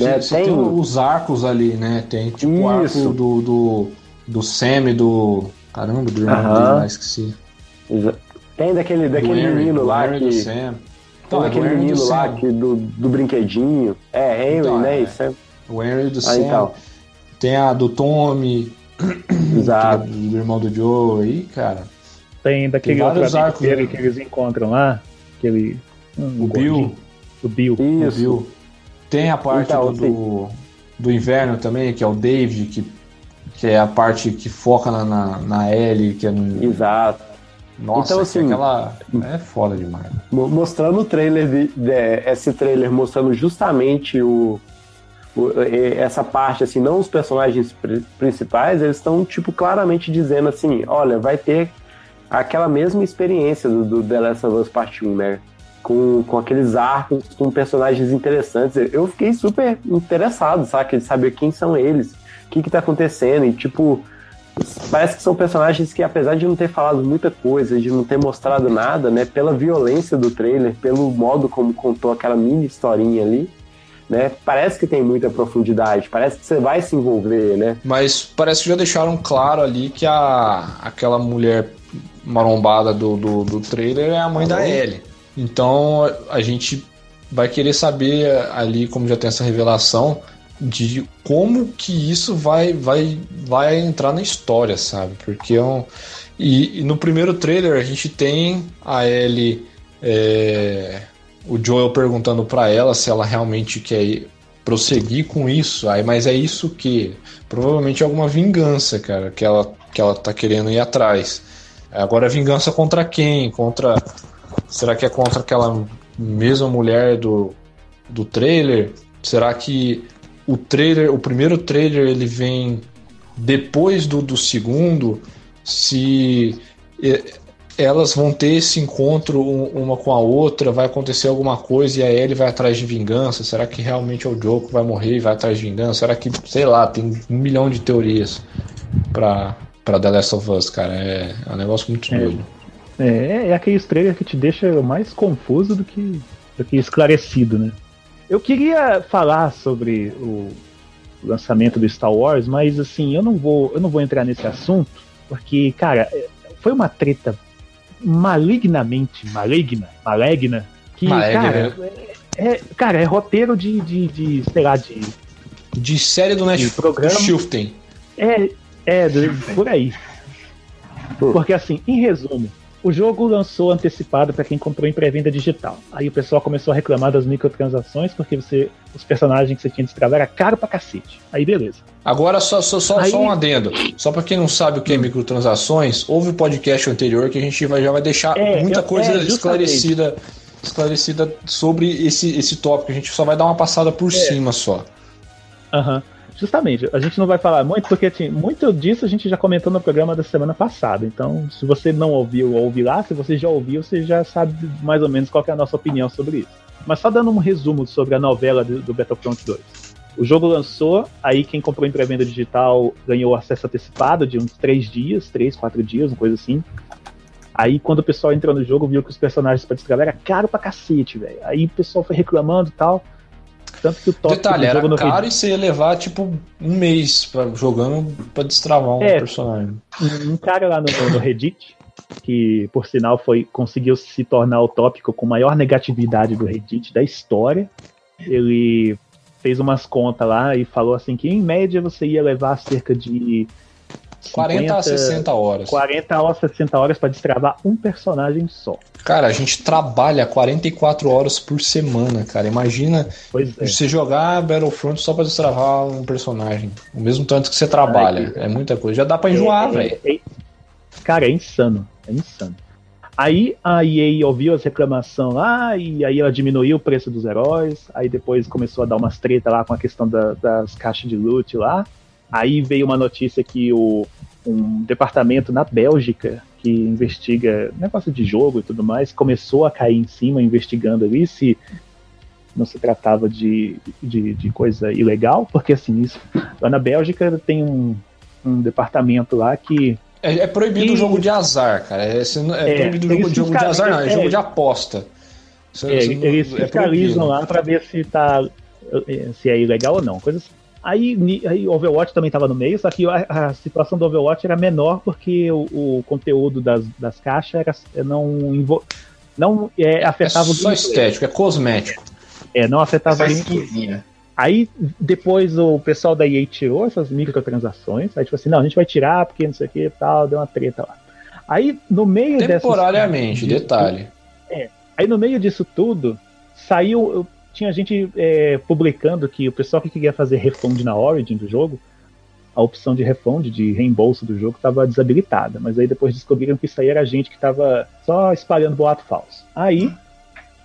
né? Você tem... os arcos ali, né? Tem tipo o arco do, do, do Sam e do. Caramba, do irmão Aham. dele lá, esqueci. Tem daquele, Do daquele Henry, menino do lá Henry e que. do Sam. Então, é do daquele Henry e do menino lá que, do, do brinquedinho. É, Henry, Então, né? é. Isso é- O Henry do Ah, Sam. então. Tem a do Tommy, Exato. que é do irmão do Joe aí, cara. Tem daquele Tem outro arcos, dele né? que eles encontram lá. Aquele. O Bill. O Bill. O Isso. Bill. Tem a parte Então, do, do, do inverno também, que é o David, que, que é a parte que foca na, na, na Ellie, que é no. Exato. Nossa, Então, que assim, aquela. É foda demais. Mo- mostrando o trailer, de, de- esse trailer mostrando justamente o, o- essa parte, assim, não os personagens pri- principais, eles estão, tipo, claramente dizendo assim, olha, vai ter aquela mesma experiência do, do The Last of Us Part 1, né? Com, com aqueles arcos, com personagens interessantes. Eu fiquei super interessado, sabe? De saber quem são eles, o que que tá acontecendo, e tipo, parece que são personagens que, apesar de não ter falado muita coisa, de não ter mostrado nada, né, pela violência do trailer, pelo modo como contou aquela mini historinha ali, né, parece que tem muita profundidade, parece que você vai se envolver, né? Mas parece que já deixaram claro ali que a, aquela mulher marombada do, do, do trailer é a mãe da Ellie. Então a gente vai querer saber ali, como já tem essa revelação, de como que isso vai, vai, vai entrar na história, sabe? Porque é um. E, e no primeiro trailer a gente tem a Ellie. É, o Joel perguntando para ela se ela realmente quer prosseguir com isso. Aí, mas é isso que provavelmente é alguma vingança, cara, que ela que ela tá querendo ir atrás. Agora vingança contra quem? Contra será que é contra aquela mesma mulher do do trailer? Será que o trailer, o primeiro trailer ele vem depois do, do segundo? Se elas vão ter esse encontro uma com a outra, vai acontecer alguma coisa e a Ellie vai atrás de vingança? Será que realmente é o Joe que vai morrer e vai atrás de vingança? Será que, sei lá, tem um milhão de teorias pra, pra The Last of Us, cara? É, é um negócio muito É. doido. É, é aqueles trailers que te deixa mais confuso do que, do que esclarecido, né? Eu queria falar sobre o lançamento do Star Wars, mas assim, eu não vou, eu não vou entrar nesse assunto, porque, cara, é, foi uma treta malignamente maligna, maligna, que, Maligna. cara, é, é- cara, é roteiro de, de, de, sei lá, de De série do Netflix, programa. Shifting. é, é, por aí. Porque assim, em resumo, o jogo lançou antecipado para quem comprou em pré-venda digital. Aí o pessoal começou a reclamar das microtransações porque você, os personagens que você tinha de destravar era caro pra cacete. Aí beleza. Agora, só, só, só, Aí- só um adendo. Só pra quem não sabe o que é microtransações, ouve o podcast anterior que a gente vai, já vai deixar É, muita eu- coisa é, esclarecida, esclarecida sobre esse, esse tópico. A gente só vai dar uma passada por É. cima só. Aham. Justamente, a gente não vai falar muito porque assim, muito disso a gente já comentou no programa da semana passada. Então, se você não ouviu, ouve lá. Se você já ouviu, você já sabe mais ou menos qual é a nossa opinião sobre isso. Mas só dando um resumo sobre a novela do, do Battlefront 2. O jogo lançou, aí quem comprou em pré-venda digital ganhou acesso antecipado de uns 3 dias, 3, 4 dias, uma coisa assim. Aí quando o pessoal entrou no jogo, viu que os personagens pra destravar era caro pra cacete, velho. Aí o pessoal foi reclamando e tal. Tanto que o top Detalhe, era no caro e você ia levar tipo um mês pra, jogando pra destravar um É. personagem. um um cara lá no, no Reddit, que por sinal foi conseguiu se tornar o tópico com maior negatividade do Reddit da história. Ele fez umas contas lá e falou assim que em média você ia levar cerca de 40 a 60 horas. 40 a 60 horas para destravar um personagem só. Cara, a gente trabalha 44 horas por semana, cara. Imagina é. você jogar Battlefront só pra destravar um personagem. O mesmo tanto que você trabalha. É muita coisa. Já dá pra enjoar, É, velho. é- é- cara, é insano. É insano. Aí a EA ouviu as reclamações lá e aí ela diminuiu o preço dos heróis. Aí depois começou a dar umas treta lá com a questão da- das caixas de loot lá. Aí veio uma notícia que o, um departamento na Bélgica que investiga negócio de jogo e tudo mais começou a cair em cima investigando ali se não se tratava de, de, de coisa ilegal, porque assim, isso, lá na Bélgica tem um, um departamento lá que É, é proibido o jogo de azar, cara. É, é É, proibido o jogo, de- jogo de azar, não. É, é. jogo de aposta. Você- É, você não- eles é fiscalizam lá pra ver se tá se é ilegal ou não, coisa assim. Aí, aí Overwatch também tava no meio, só que a, a situação do Overwatch era menor porque o, o conteúdo das, das caixas era, não, invo- não é, É afetava o só estético, é cosmético. É, não É afetava gameplay. skinzinha. Aí depois o pessoal da EA tirou essas microtransações. Aí tipo assim, não, a gente vai tirar porque não sei o que e tal, deu uma treta lá. Aí no meio dessas- Temporariamente, detalhe. Aí no meio disso tudo, saiu. Tinha gente é, publicando que o pessoal que queria fazer refund na Origin do jogo, a opção de refund, de reembolso do jogo, estava desabilitada. Mas aí depois descobriram que isso aí era gente que estava só espalhando boato falso. Aí,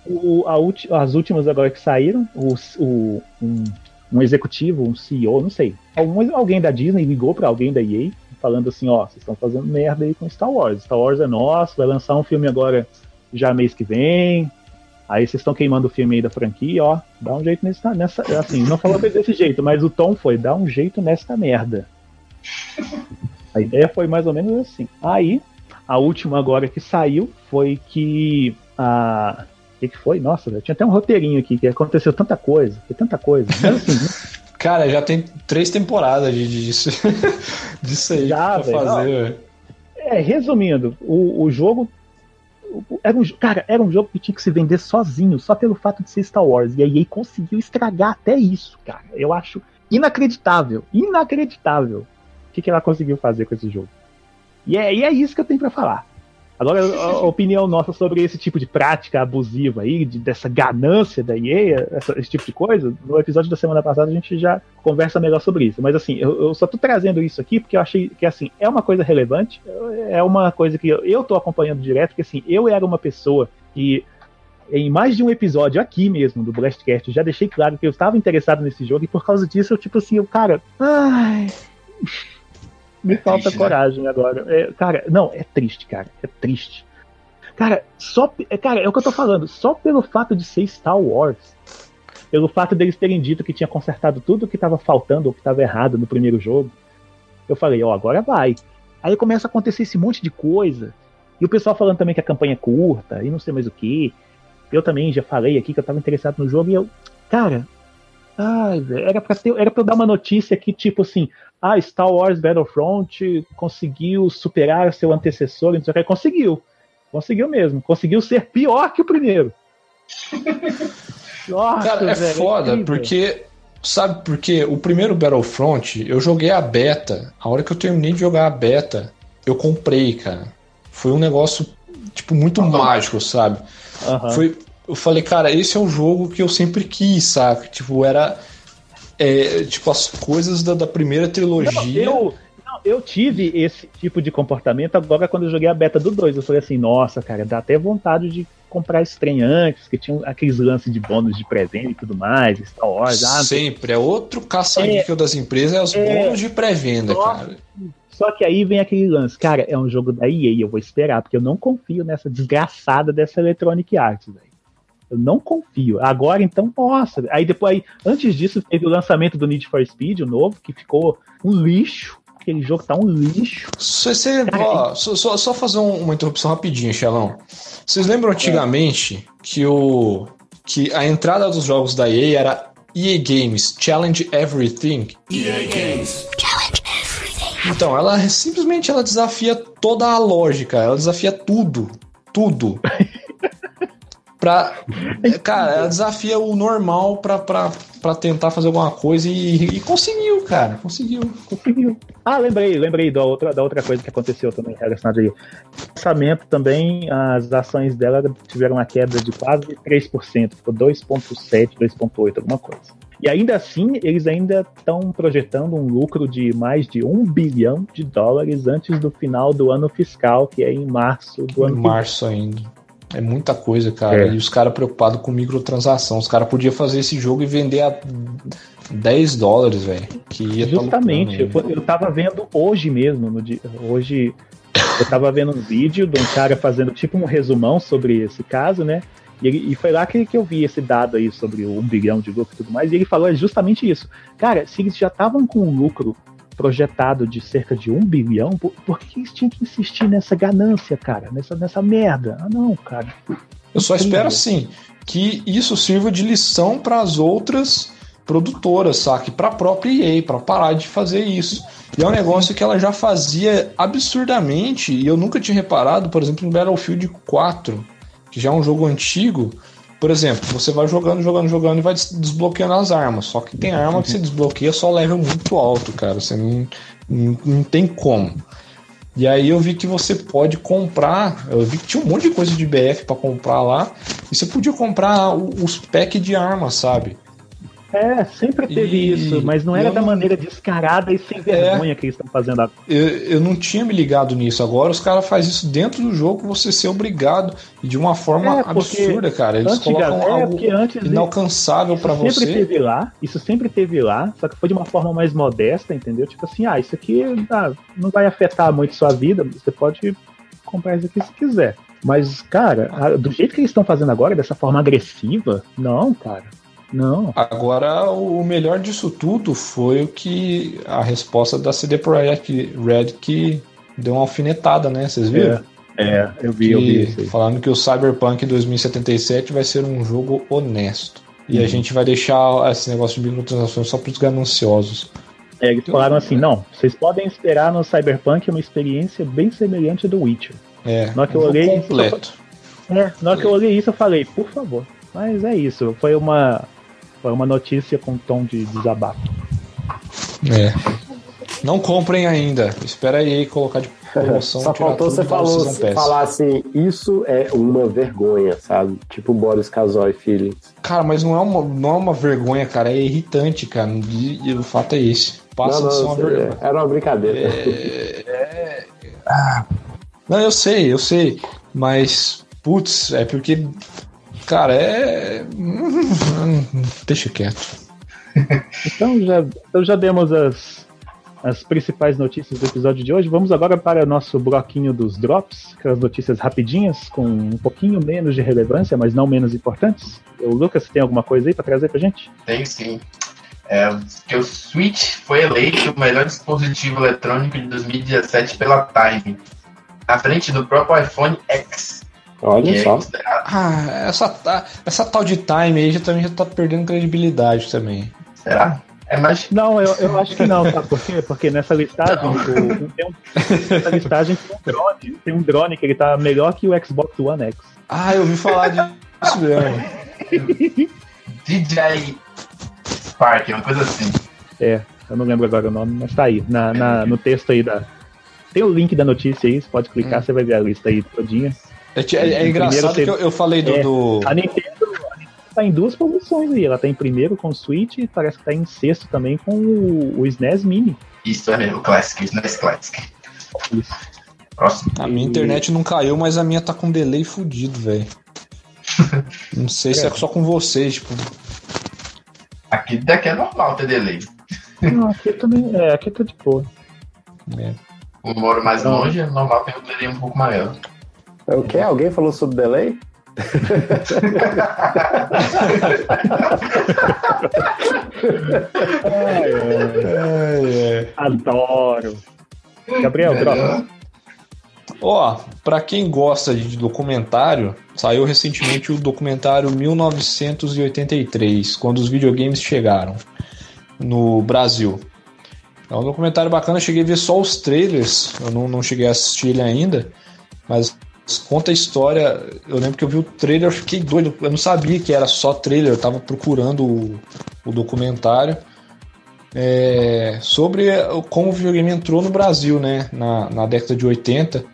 o- as últimas agora que saíram, o, o- um, um executivo, um CEO, não sei, algum- alguém da Disney ligou para alguém da EA falando assim, ó, vocês estão fazendo merda aí com Star Wars. Star Wars é nosso, vai lançar um filme agora já mês que vem. Aí vocês estão queimando o filme aí da franquia, ó. Dá um jeito nessa. nessa assim, não falou desse jeito, mas o tom foi: dá um jeito nesta merda. A ideia foi mais ou menos assim. Aí, a última agora que saiu foi que a. O que, que foi? Nossa, tinha até um roteirinho aqui que aconteceu tanta coisa, foi tanta coisa. Mas assim, Cara, já tem três temporadas disso, disso aí Já, pra velho, fazer, não. É, resumindo, o, o jogo. Era um, cara, era um jogo que tinha que se vender sozinho, só pelo fato de ser Star Wars. E a EA conseguiu estragar até isso, cara. Eu acho inacreditável. Inacreditável. O que, que ela conseguiu fazer com esse jogo. E é, e é isso que eu tenho pra falar. Agora, a, opinião nossa sobre esse tipo de prática abusiva aí, de- dessa ganância da EA, essa- esse tipo de coisa, no episódio da semana passada a gente já conversa melhor sobre isso. Mas assim, eu, eu só tô trazendo isso aqui porque eu achei que assim, é uma coisa relevante, é uma coisa que eu, eu tô acompanhando direto, porque assim, eu era uma pessoa que em mais de um episódio aqui mesmo do Blastcast, já deixei claro que eu estava interessado nesse jogo e por causa disso eu tipo assim, eu, cara, ai, me falta triste, né? coragem agora. É, cara, não, é triste, cara, é triste. Cara, só, é, cara, é o que eu tô falando, só pelo fato de ser Star Wars, pelo fato deles terem dito que tinha consertado tudo que estava faltando ou que estava errado no primeiro jogo, eu falei, ó, agora vai. Aí começa a acontecer esse monte de coisa. E o pessoal falando também que a campanha é curta e não sei mais o que. Eu também já falei aqui que eu tava interessado no jogo e eu. Cara. Ai, velho, era pra, ter, era pra eu dar uma notícia que, tipo assim, ah, Star Wars Battlefront conseguiu superar seu antecessor, não sei o que. Conseguiu. Conseguiu mesmo. Conseguiu ser pior que o primeiro. Nossa, Cara, é velho, foda, incrível. porque. Sabe por quê? O primeiro Battlefront, eu joguei a beta. A hora que eu terminei de jogar a beta, eu comprei, cara. Foi um negócio, tipo, muito mágico, sabe? Aham. Foi, eu falei, cara, esse é o jogo que eu sempre quis, sabe? Tipo, era. é, tipo, as coisas da, da primeira Não, trilogia. eu, não, eu tive esse tipo de comportamento agora quando eu joguei a beta do 2. Eu falei assim, nossa, cara, dá até vontade de comprar trem antes, que tinha aqueles lances de bônus de presente e tudo mais, Star Wars. Ah, Sempre. É outro caça-níquel das empresas, é os É. bônus de pré-venda, cara. Só que aí vem aquele lance, cara, é um jogo da EA, eu vou esperar, porque eu não confio nessa desgraçada dessa Electronic Arts, velho. Eu não confio. Agora, então, nossa. Aí depois, aí, antes disso, teve o lançamento do Need for Speed, o novo, que ficou um lixo. Aquele jogo tá um lixo. Você, você- ó, só, só- só fazer um- uma interrupção rapidinho, Xelão. Vocês lembram antigamente que, o, que a entrada dos jogos da EA era EA Games Challenge Everything? EA Games. Então, ela simplesmente ela desafia toda a lógica, ela desafia tudo. Tudo. pra. Cara, ela desafia o normal pra, pra, pra tentar fazer alguma coisa e, e conseguiu, cara. Conseguiu. Conseguiu. Ah, lembrei, lembrei da outra, da outra coisa que aconteceu também relacionada aí. Lançamento também, as ações dela tiveram uma queda de quase 3%, ficou 2,7%, 2,8%, alguma coisa. E ainda assim, eles ainda estão projetando um lucro de mais de um bilhão de dólares antes do final do ano fiscal, que é em março do ano Em março ainda. É muita coisa, cara. É. E os caras preocupados com microtransação. Os caras podiam fazer esse jogo e vender a 10 dólares, velho. Tá Justamente, lucrando eu, eu tava vendo hoje mesmo, no dia, hoje eu tava vendo um vídeo de um cara fazendo tipo um resumão sobre esse caso, né? E, e foi lá que, que eu vi esse dado aí sobre o um bilhão de lucro e tudo mais, e ele falou justamente isso. Cara, se eles já estavam com lucro projetado de cerca de um bilhão, por, por que eles tinham que insistir nessa ganância, cara? Nessa, nessa merda? Ah, não, cara. Eu só espero, assim, que isso sirva de lição para as outras produtoras, sabe? Para a própria EA, para parar de fazer isso. E é um negócio que ela já fazia absurdamente, e eu nunca tinha reparado, por exemplo, no Battlefield 4, que já é um jogo antigo. Por exemplo, você vai jogando, jogando, jogando e vai des- desbloqueando as armas. Só que tem arma que você desbloqueia só level muito alto, cara. Você não, não, não tem como. E aí eu vi que você pode comprar, eu vi que tinha um monte de coisa de BF pra comprar lá, e você podia comprar os packs de armas, sabe? É, sempre teve E- isso, mas não era eu da não- maneira descarada e sem vergonha que eles estão fazendo agora. Eu, eu não tinha me ligado nisso. Agora os caras fazem isso dentro do jogo, você ser obrigado, e de uma forma É, absurda, cara. Eles Antiga- colocam é, algo antes inalcançável pra sempre você. teve lá, isso sempre teve lá, só que foi de uma forma mais modesta, entendeu? Tipo assim, ah, isso aqui ah, não vai afetar muito sua vida, você pode comprar isso aqui se quiser. Mas, cara, do jeito que eles estão fazendo agora, dessa forma agressiva, não, cara. Não. Agora, o melhor disso tudo foi o que a resposta da CD Projekt Red que deu uma alfinetada, né? Vocês viram? É, eu vi, eu vi Que, isso aí. falando que o Cyberpunk 2077 vai ser um jogo honesto. E a gente vai deixar esse negócio de microtransações só para os gananciosos. É, eles falaram assim, não, vocês podem esperar no Cyberpunk uma experiência bem semelhante do Witcher. É, Na hora que eu olhei, completo. É, na hora que eu olhei isso, eu falei, por favor. Mas é isso, foi uma, foi uma notícia com tom de desabafo. É. Não comprem ainda. Espera aí colocar de promoção. Só faltou você falou, falar assim, isso é uma vergonha, sabe? Tipo Boris Casoy Feelings. Cara, mas não é, uma, não é uma vergonha, cara. É irritante, cara. E, e o fato é esse. Passa não, de ser não, uma isso é- vergonha. era uma brincadeira. Não, eu sei, eu sei. Mas, putz, é porque. Cara, é. Deixa quieto. Então já, então já demos as, as principais notícias do episódio de hoje. Vamos agora para o nosso bloquinho dos drops, aquelas notícias rapidinhas, com um pouquinho menos de relevância, mas não menos importantes. O Lucas, você tem alguma coisa aí para trazer pra gente? Tem sim. É, que o Switch foi eleito o melhor dispositivo eletrônico de 2017 pela Time, à frente do próprio iPhone X. Olha é só. Ah, essa, essa tal de time aí já também já tá perdendo credibilidade também. será? É mais. Não, eu, eu acho que não, sabe por quê? Porque nessa listagem, o- tem um, nessa listagem tem um drone, tem um drone que ele tá melhor que o Xbox One X. Ah, eu ouvi falar disso mesmo. DJI Spark, uma coisa assim. É, eu não lembro agora o nome, mas tá aí, na, na- no texto aí da. Tem o link da notícia aí, você pode clicar, você vai ver a lista aí todinha. É, é- é engraçado que eu, eu falei do. É, do- A Nintendo, a Nintendo tá em duas posições aí. Ela tá em primeiro com o Switch e parece que tá em sexto também com o, o SNES Mini. Isso é mesmo, Classic, SNES Classic. Isso. Próximo. A minha internet não caiu, mas a minha tá com delay fudido, velho. Não sei se é só com vocês, tipo. Aqui daqui é normal ter delay. Não, aqui também. É, aqui tá de boa. é. Eu moro mais Não. longe, é normal ter um delay um pouco maior. É O que? Alguém falou sobre delay? É, é. Adoro. Gabriel, droga. Ó, pra quem gosta de documentário, saiu recentemente o documentário 1983, quando os videogames chegaram no Brasil. É um documentário bacana, cheguei a ver só os trailers, eu não, não cheguei a assistir ele ainda, mas conta a história. Eu lembro que eu vi o trailer, fiquei doido, eu não sabia que era só trailer, eu tava procurando o, o documentário. é, sobre como o videogame entrou no Brasil, né, na, na década de 80,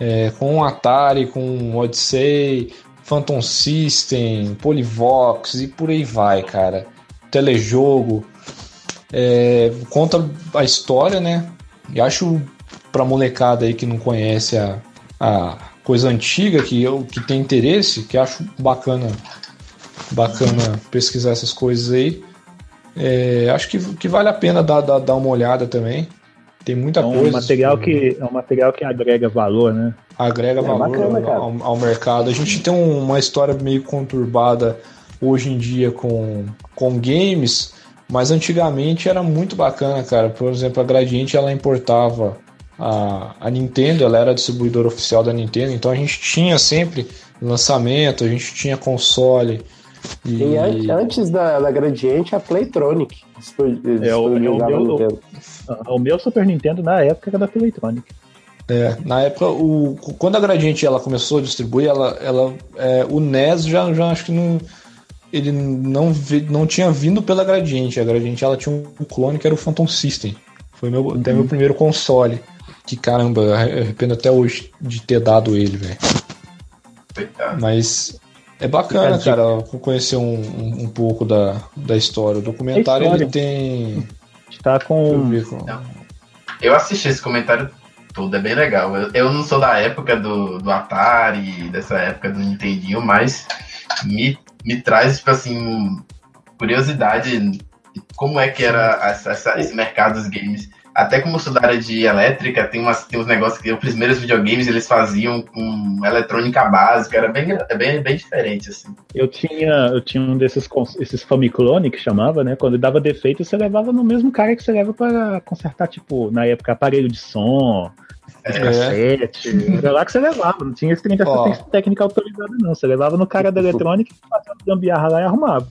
é, com Atari, com Odyssey, Phantom System, Polivox e por aí vai, cara. Telejogo. É, conta a história, né? E acho pra molecada aí que não conhece a, a coisa antiga, que eu que tem interesse, que acho bacana bacana pesquisar essas coisas aí. É, acho que, que vale a pena dar, dar, dar uma olhada também. Tem muita É um coisa. material que, é um material que agrega valor, né? agrega É, valor bacana, ao, ao mercado. A gente tem um- uma história meio conturbada hoje em dia com, com games, mas antigamente era muito bacana, cara. Por exemplo, a Gradiente ela importava a, a Nintendo, ela era distribuidora oficial da Nintendo, então a gente tinha sempre lançamento, a gente tinha console. E, E an- antes da, da Gradiente, a Playtronic. É o- é o meu-. Ah, O meu Super Nintendo na época era da Playtronic. É, na época, o, quando a Gradiente ela começou a distribuir, ela, ela, é, o NES já, já acho que não, ele não, vi- não tinha vindo pela Gradiente. A Gradiente ela tinha um clone que era o Phantom System. Foi meu, até meu primeiro console. Que caramba, eu arrependo até hoje de ter dado ele, velho. Mas é bacana, cara, conhecer um, um, um pouco da, da história. O documentário É história. ele tem. Tá eu com. com- Eu assisti esse comentário todo, é bem legal. Eu, eu não sou da época do, do Atari, dessa época do Nintendinho, mas me, me traz, tipo assim, curiosidade de como é que era essa- essa- esse mercado dos games. Até como sou da área de elétrica, tem, umas, tem uns negócios que os primeiros videogames eles faziam com eletrônica básica, era bem, é bem, bem diferente, assim. Eu tinha, eu tinha um desses esses Famiclone que chamava, né? Quando dava defeito, você levava no mesmo cara que você leva para consertar, tipo, na época, aparelho de som, É. cassete. Era lá que você levava, não tinha esse assistência técnica autorizada, não. Você levava no cara da eletrônica, fazia uma gambiarra lá e arrumava.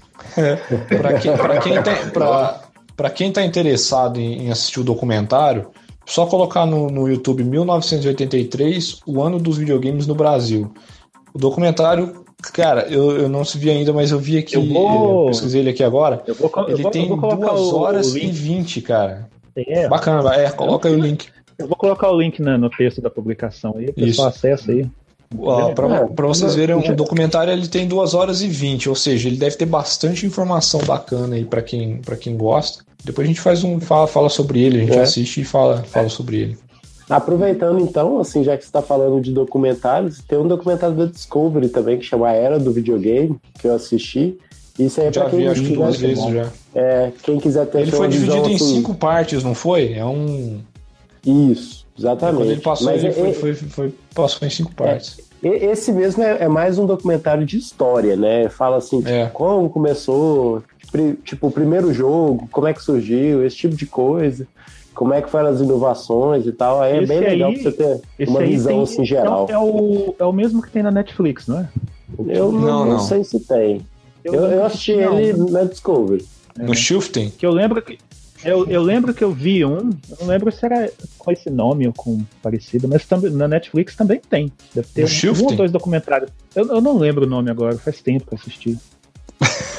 Pra quem, pra quem, tem, pra, pra quem tá interessado em, em assistir o documentário, só colocar no, no YouTube 1983, o ano dos videogames no Brasil. O documentário, cara, eu, eu não se vi ainda, mas eu vi aqui, Eu vou- eu pesquisei ele aqui agora. Eu vou, eu Ele vou, tem eu colocar 2 o, horas e link. 20, cara. É, Bacana, é, coloca aí o link. eu vou colocar o link na- no texto da publicação aí, o pessoal acessa aí. Ó, pra, É, vocês verem, o documentário ele tem 2 horas e 20, ou seja, ele deve ter bastante informação bacana aí pra quem, pra quem gosta. Depois a gente faz um fala, fala sobre ele, a gente É. assiste e fala, fala sobre ele. Aproveitando então, assim, já que você está falando de documentários, tem um documentário da Discovery também que chama A Era do Videogame, que eu assisti. Isso aí é pra quem, vi acho que duas vezes já. é, quem quiser ter Ele foi dividido em assim, cinco partes, não foi? É um. Isso, exatamente. Quando ele passou, Mas ele é- foi, é- foi, foi- passou em cinco partes. E- Esse mesmo é, é mais um documentário de história, né? Fala assim, tipo, É. como começou, tipo, o primeiro jogo, como é que surgiu, esse tipo de coisa, como é que foram as inovações e tal. Aí é Esse bem legal aí- pra você ter uma visão tem- assim geral. É, o, é o mesmo que tem na Netflix, não é? Eu não, Não, não não. sei se tem. Eu, eu assisti um. ele na Discovery. No Shifting? Que eu lembro que. Eu, eu lembro que eu vi um, eu não lembro se era com esse nome ou com parecido, mas também, na Netflix também tem. Deve ter No um, um ou dois documentários. Eu, eu não lembro o nome agora, faz tempo que eu assisti.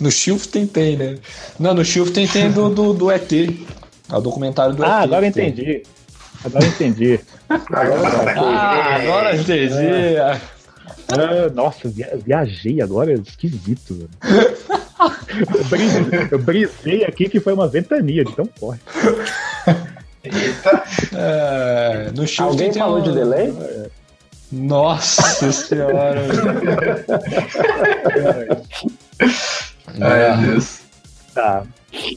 No Shifting tem, né? Não, no Shifting tem do, do, do ET. É o documentário do Ah, ET. agora que tem. entendi. Agora entendi. Ah, agora entendi. Ah, nossa, via- viajei agora, esquisito. Eu brisei, eu brisei aqui que foi uma ventania de tão forte. Eita, É, no Shifting Alguém falou um- de delay? Nossa senhora. ai Deus. Tá.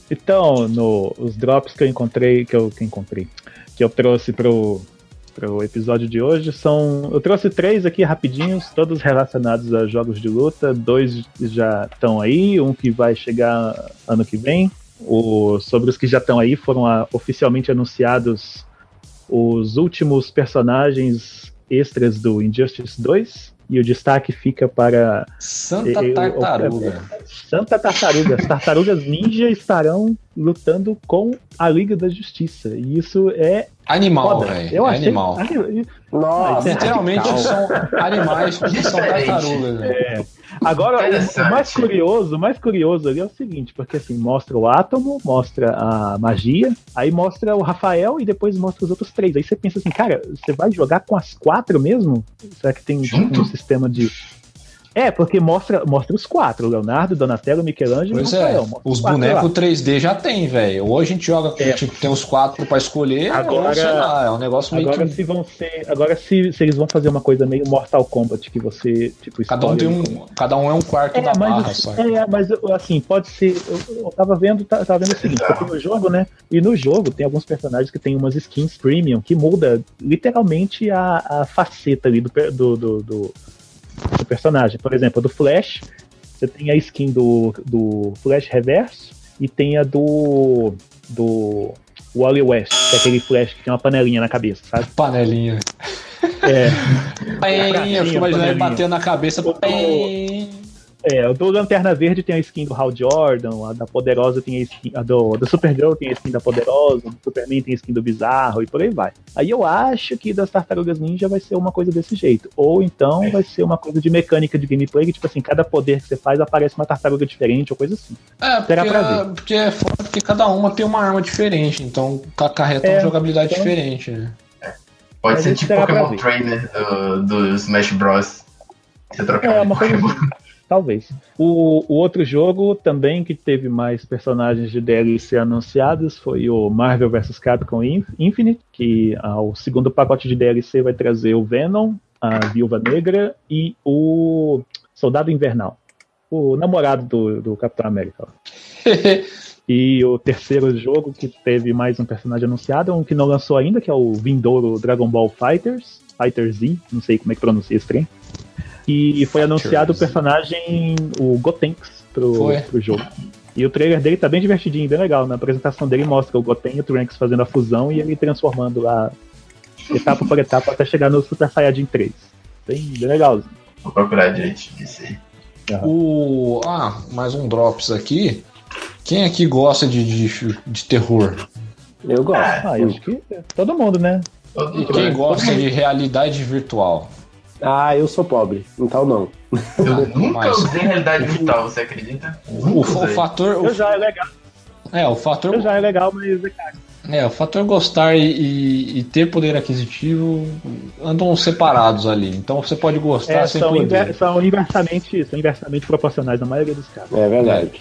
Então, no, os drops que eu encontrei, que eu, que eu encontrei, que eu trouxe pro, pro episódio de hoje são. Eu trouxe três aqui rapidinhos, todos relacionados a jogos de luta. Dois já estão aí, um que vai chegar ano que vem. O, sobre os que já estão aí, foram ah, oficialmente anunciados os últimos personagens extras do Injustice 2. E o destaque fica para Santa Eu- eu- Tartaruga. Santa Tartaruga. As tartarugas ninja estarão lutando com a Liga da Justiça. E isso é Animal, velho. Eu É achei. animal. Nossa, Literalmente são animais que são tartarugas, velho. Agora, o- mais curioso, o mais curioso ali é o seguinte, porque assim, mostra o átomo, mostra a magia, aí mostra o Rafael e depois mostra os outros três. Aí você pensa assim, cara, você vai jogar com as quatro mesmo? Será que tem Junto? um sistema de. É, porque mostra, mostra os quatro: Leonardo, Donatello, Michelangelo Pois e é, Rafael. Mostra os bonecos 3D já tem, velho. Ou a gente joga com, É. tipo, tem os quatro pra escolher, Agora- ou sei lá, é um negócio meio Agora que. se vão ser. Agora se, se eles vão fazer uma coisa meio Mortal Kombat, que você, tipo, Cada um tem escolhe- um. Cada um é um quarto É, da barra, mas, sabe? é, mas assim, pode ser. Eu, eu tava vendo, tá- tava vendo o seguinte, porque no jogo, né? E no jogo tem alguns personagens que tem umas skins premium que muda literalmente a, a faceta ali do, do, do, do- do personagem. Por exemplo, do Flash, você tem a skin do, do Flash Reverso e tem a do. do Wally West, que é aquele Flash que tem uma panelinha na cabeça, sabe? Panelinha. É. Pem, eu fico imaginando ele panelinha. batendo na cabeça. É, o do Lanterna Verde tem a skin do Hal Jordan, a da Poderosa tem a skin, a do, da Supergirl tem a skin da Poderosa, do Superman tem a skin do Bizarro e por aí vai. Aí eu acho que das Tartarugas Ninja vai ser uma coisa desse jeito. Ou então vai ser uma coisa de mecânica de gameplay, que tipo assim, cada poder que você faz aparece uma tartaruga diferente ou coisa assim. É, Será pra porque, ver. porque é foda porque cada uma tem uma arma diferente, então acarreta uma É, jogabilidade então- diferente, né? Pode Mas ser tipo Pokémon. Trainer do, do Smash Bros. Você trocar É, uma coisa. Talvez. O, o outro jogo também que teve mais personagens de DLC anunciados foi o Marvel vs Capcom Inf- Infinite, que ah, o segundo pacote de DLC vai trazer o Venom, a Viúva Negra e o Soldado Invernal, o namorado do, do Capitão América. E o terceiro jogo que teve mais um personagem anunciado, um que não lançou ainda, que é o vindouro Dragon Ball Fighters, Fighter Z, não sei como é que pronuncia esse trem. E foi anunciado o personagem, o Gotenks, pro, Foi. pro jogo. E o trailer dele tá bem divertidinho, bem legal. Na apresentação dele mostra o Goten e o Trunks fazendo a fusão e ele transformando lá etapa por etapa até chegar no Super Saiyajin 3. Bem, bem legal. Vou procurar aí. O. Ah, mais um Drops aqui. Quem aqui gosta de, de, de terror? Eu gosto. Ah, eu acho que todo mundo, né? Todo E quem mundo. gosta de realidade virtual? Ah, eu sou pobre, então não. Eu nunca Mas- usei realidade virtual, você acredita? O, Nunca o fator. o- Eu já é legal, é, o fator. eu já é legal, mas é caro. É, o fator gostar e, e- e ter poder aquisitivo andam separados ali. Então você pode gostar É, sem são, poder. inver- são inversamente, são inversamente proporcionais na maioria dos casos. É verdade.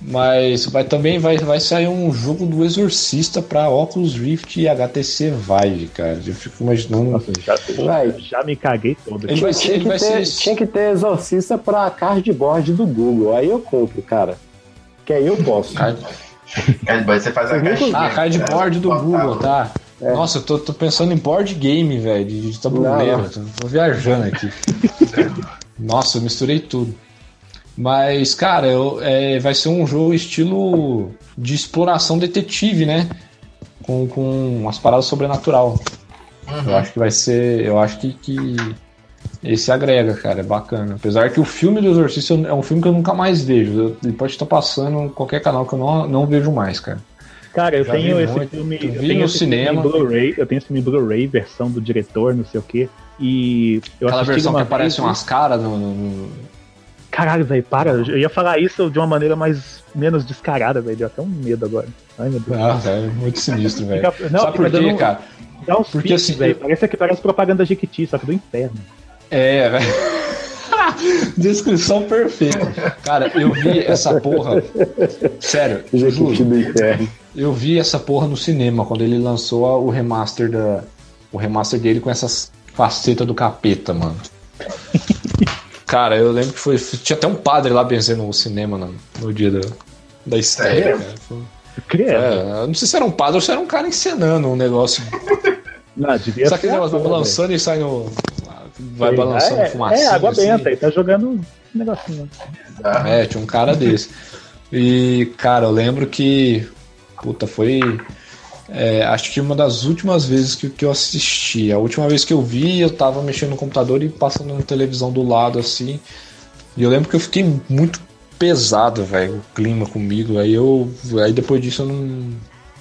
Mas vai, também vai, vai sair um jogo do Exorcista pra Oculus Rift e HTC Vive, cara. Eu fico imaginando. Nossa, já, Vai. já me caguei todo. Ele vai ser- tinha, ele que vai ter, ser- tinha que ter exorcista pra cardboard do Google. Aí eu compro, cara. Que aí eu posso. Card- Cardboard, você faz a caixinha. Ah, cardboard do Google, tá? É. Nossa, eu tô, tô pensando em board game, velho, de, de tabuleiro. Não. Tô, tô viajando aqui. Nossa, eu misturei tudo. Mas, cara, eu- é, vai ser um jogo estilo de exploração detetive, né? Com, com umas paradas sobrenatural. Eu Uhum. acho que vai ser. Eu acho que, que esse agrega, cara. É bacana. Apesar que o filme do Exorcista é um filme que eu nunca mais vejo. Eu- ele pode estar passando em qualquer canal que eu não, não vejo mais, cara. Cara, eu Já tenho vi esse muito. filme. Eu tenho esse filme cinema. em Blu-ray. Eu tenho esse filme Blu-ray, versão do diretor, não sei o quê. E eu Aquela versão que aparece vez, umas caras no, no- no- Caralho, velho, para. Eu ia falar isso de uma maneira mais menos descarada, velho. Deu até um medo agora. Ai, meu Deus. Ah, é muito sinistro, velho. Sabe por quê, dando cara? Dá uns porque assim, velho. eu- Parece que parece propaganda Jequiti, só que do inferno. É, velho. Descrição perfeita. Cara, eu vi essa porra. Sério, Jequiti juro. do inferno. Eu vi essa porra no cinema quando ele lançou o remaster da. O remaster dele com essas facetas do capeta, mano. Cara, eu lembro que foi. Tinha até um padre lá benzendo no cinema no, no dia da, da estreia, cara. Foi-. É, eu não sei se era um padre ou se era um cara encenando um negócio. Não, devia Sabe aquele ser negócio vai balançando e sai no. Vai balançando é, fumaça. É, água assim. benta, ele tá jogando um negocinho. Tá? É, tinha um cara desse. E, cara, eu lembro que. Puta, foi. É, acho que uma das últimas vezes que, que eu assisti. A última vez que eu vi, eu tava mexendo no computador e passando na televisão do lado, assim. E eu lembro que eu fiquei muito pesado, velho, o clima comigo. Aí eu. Aí depois disso eu não.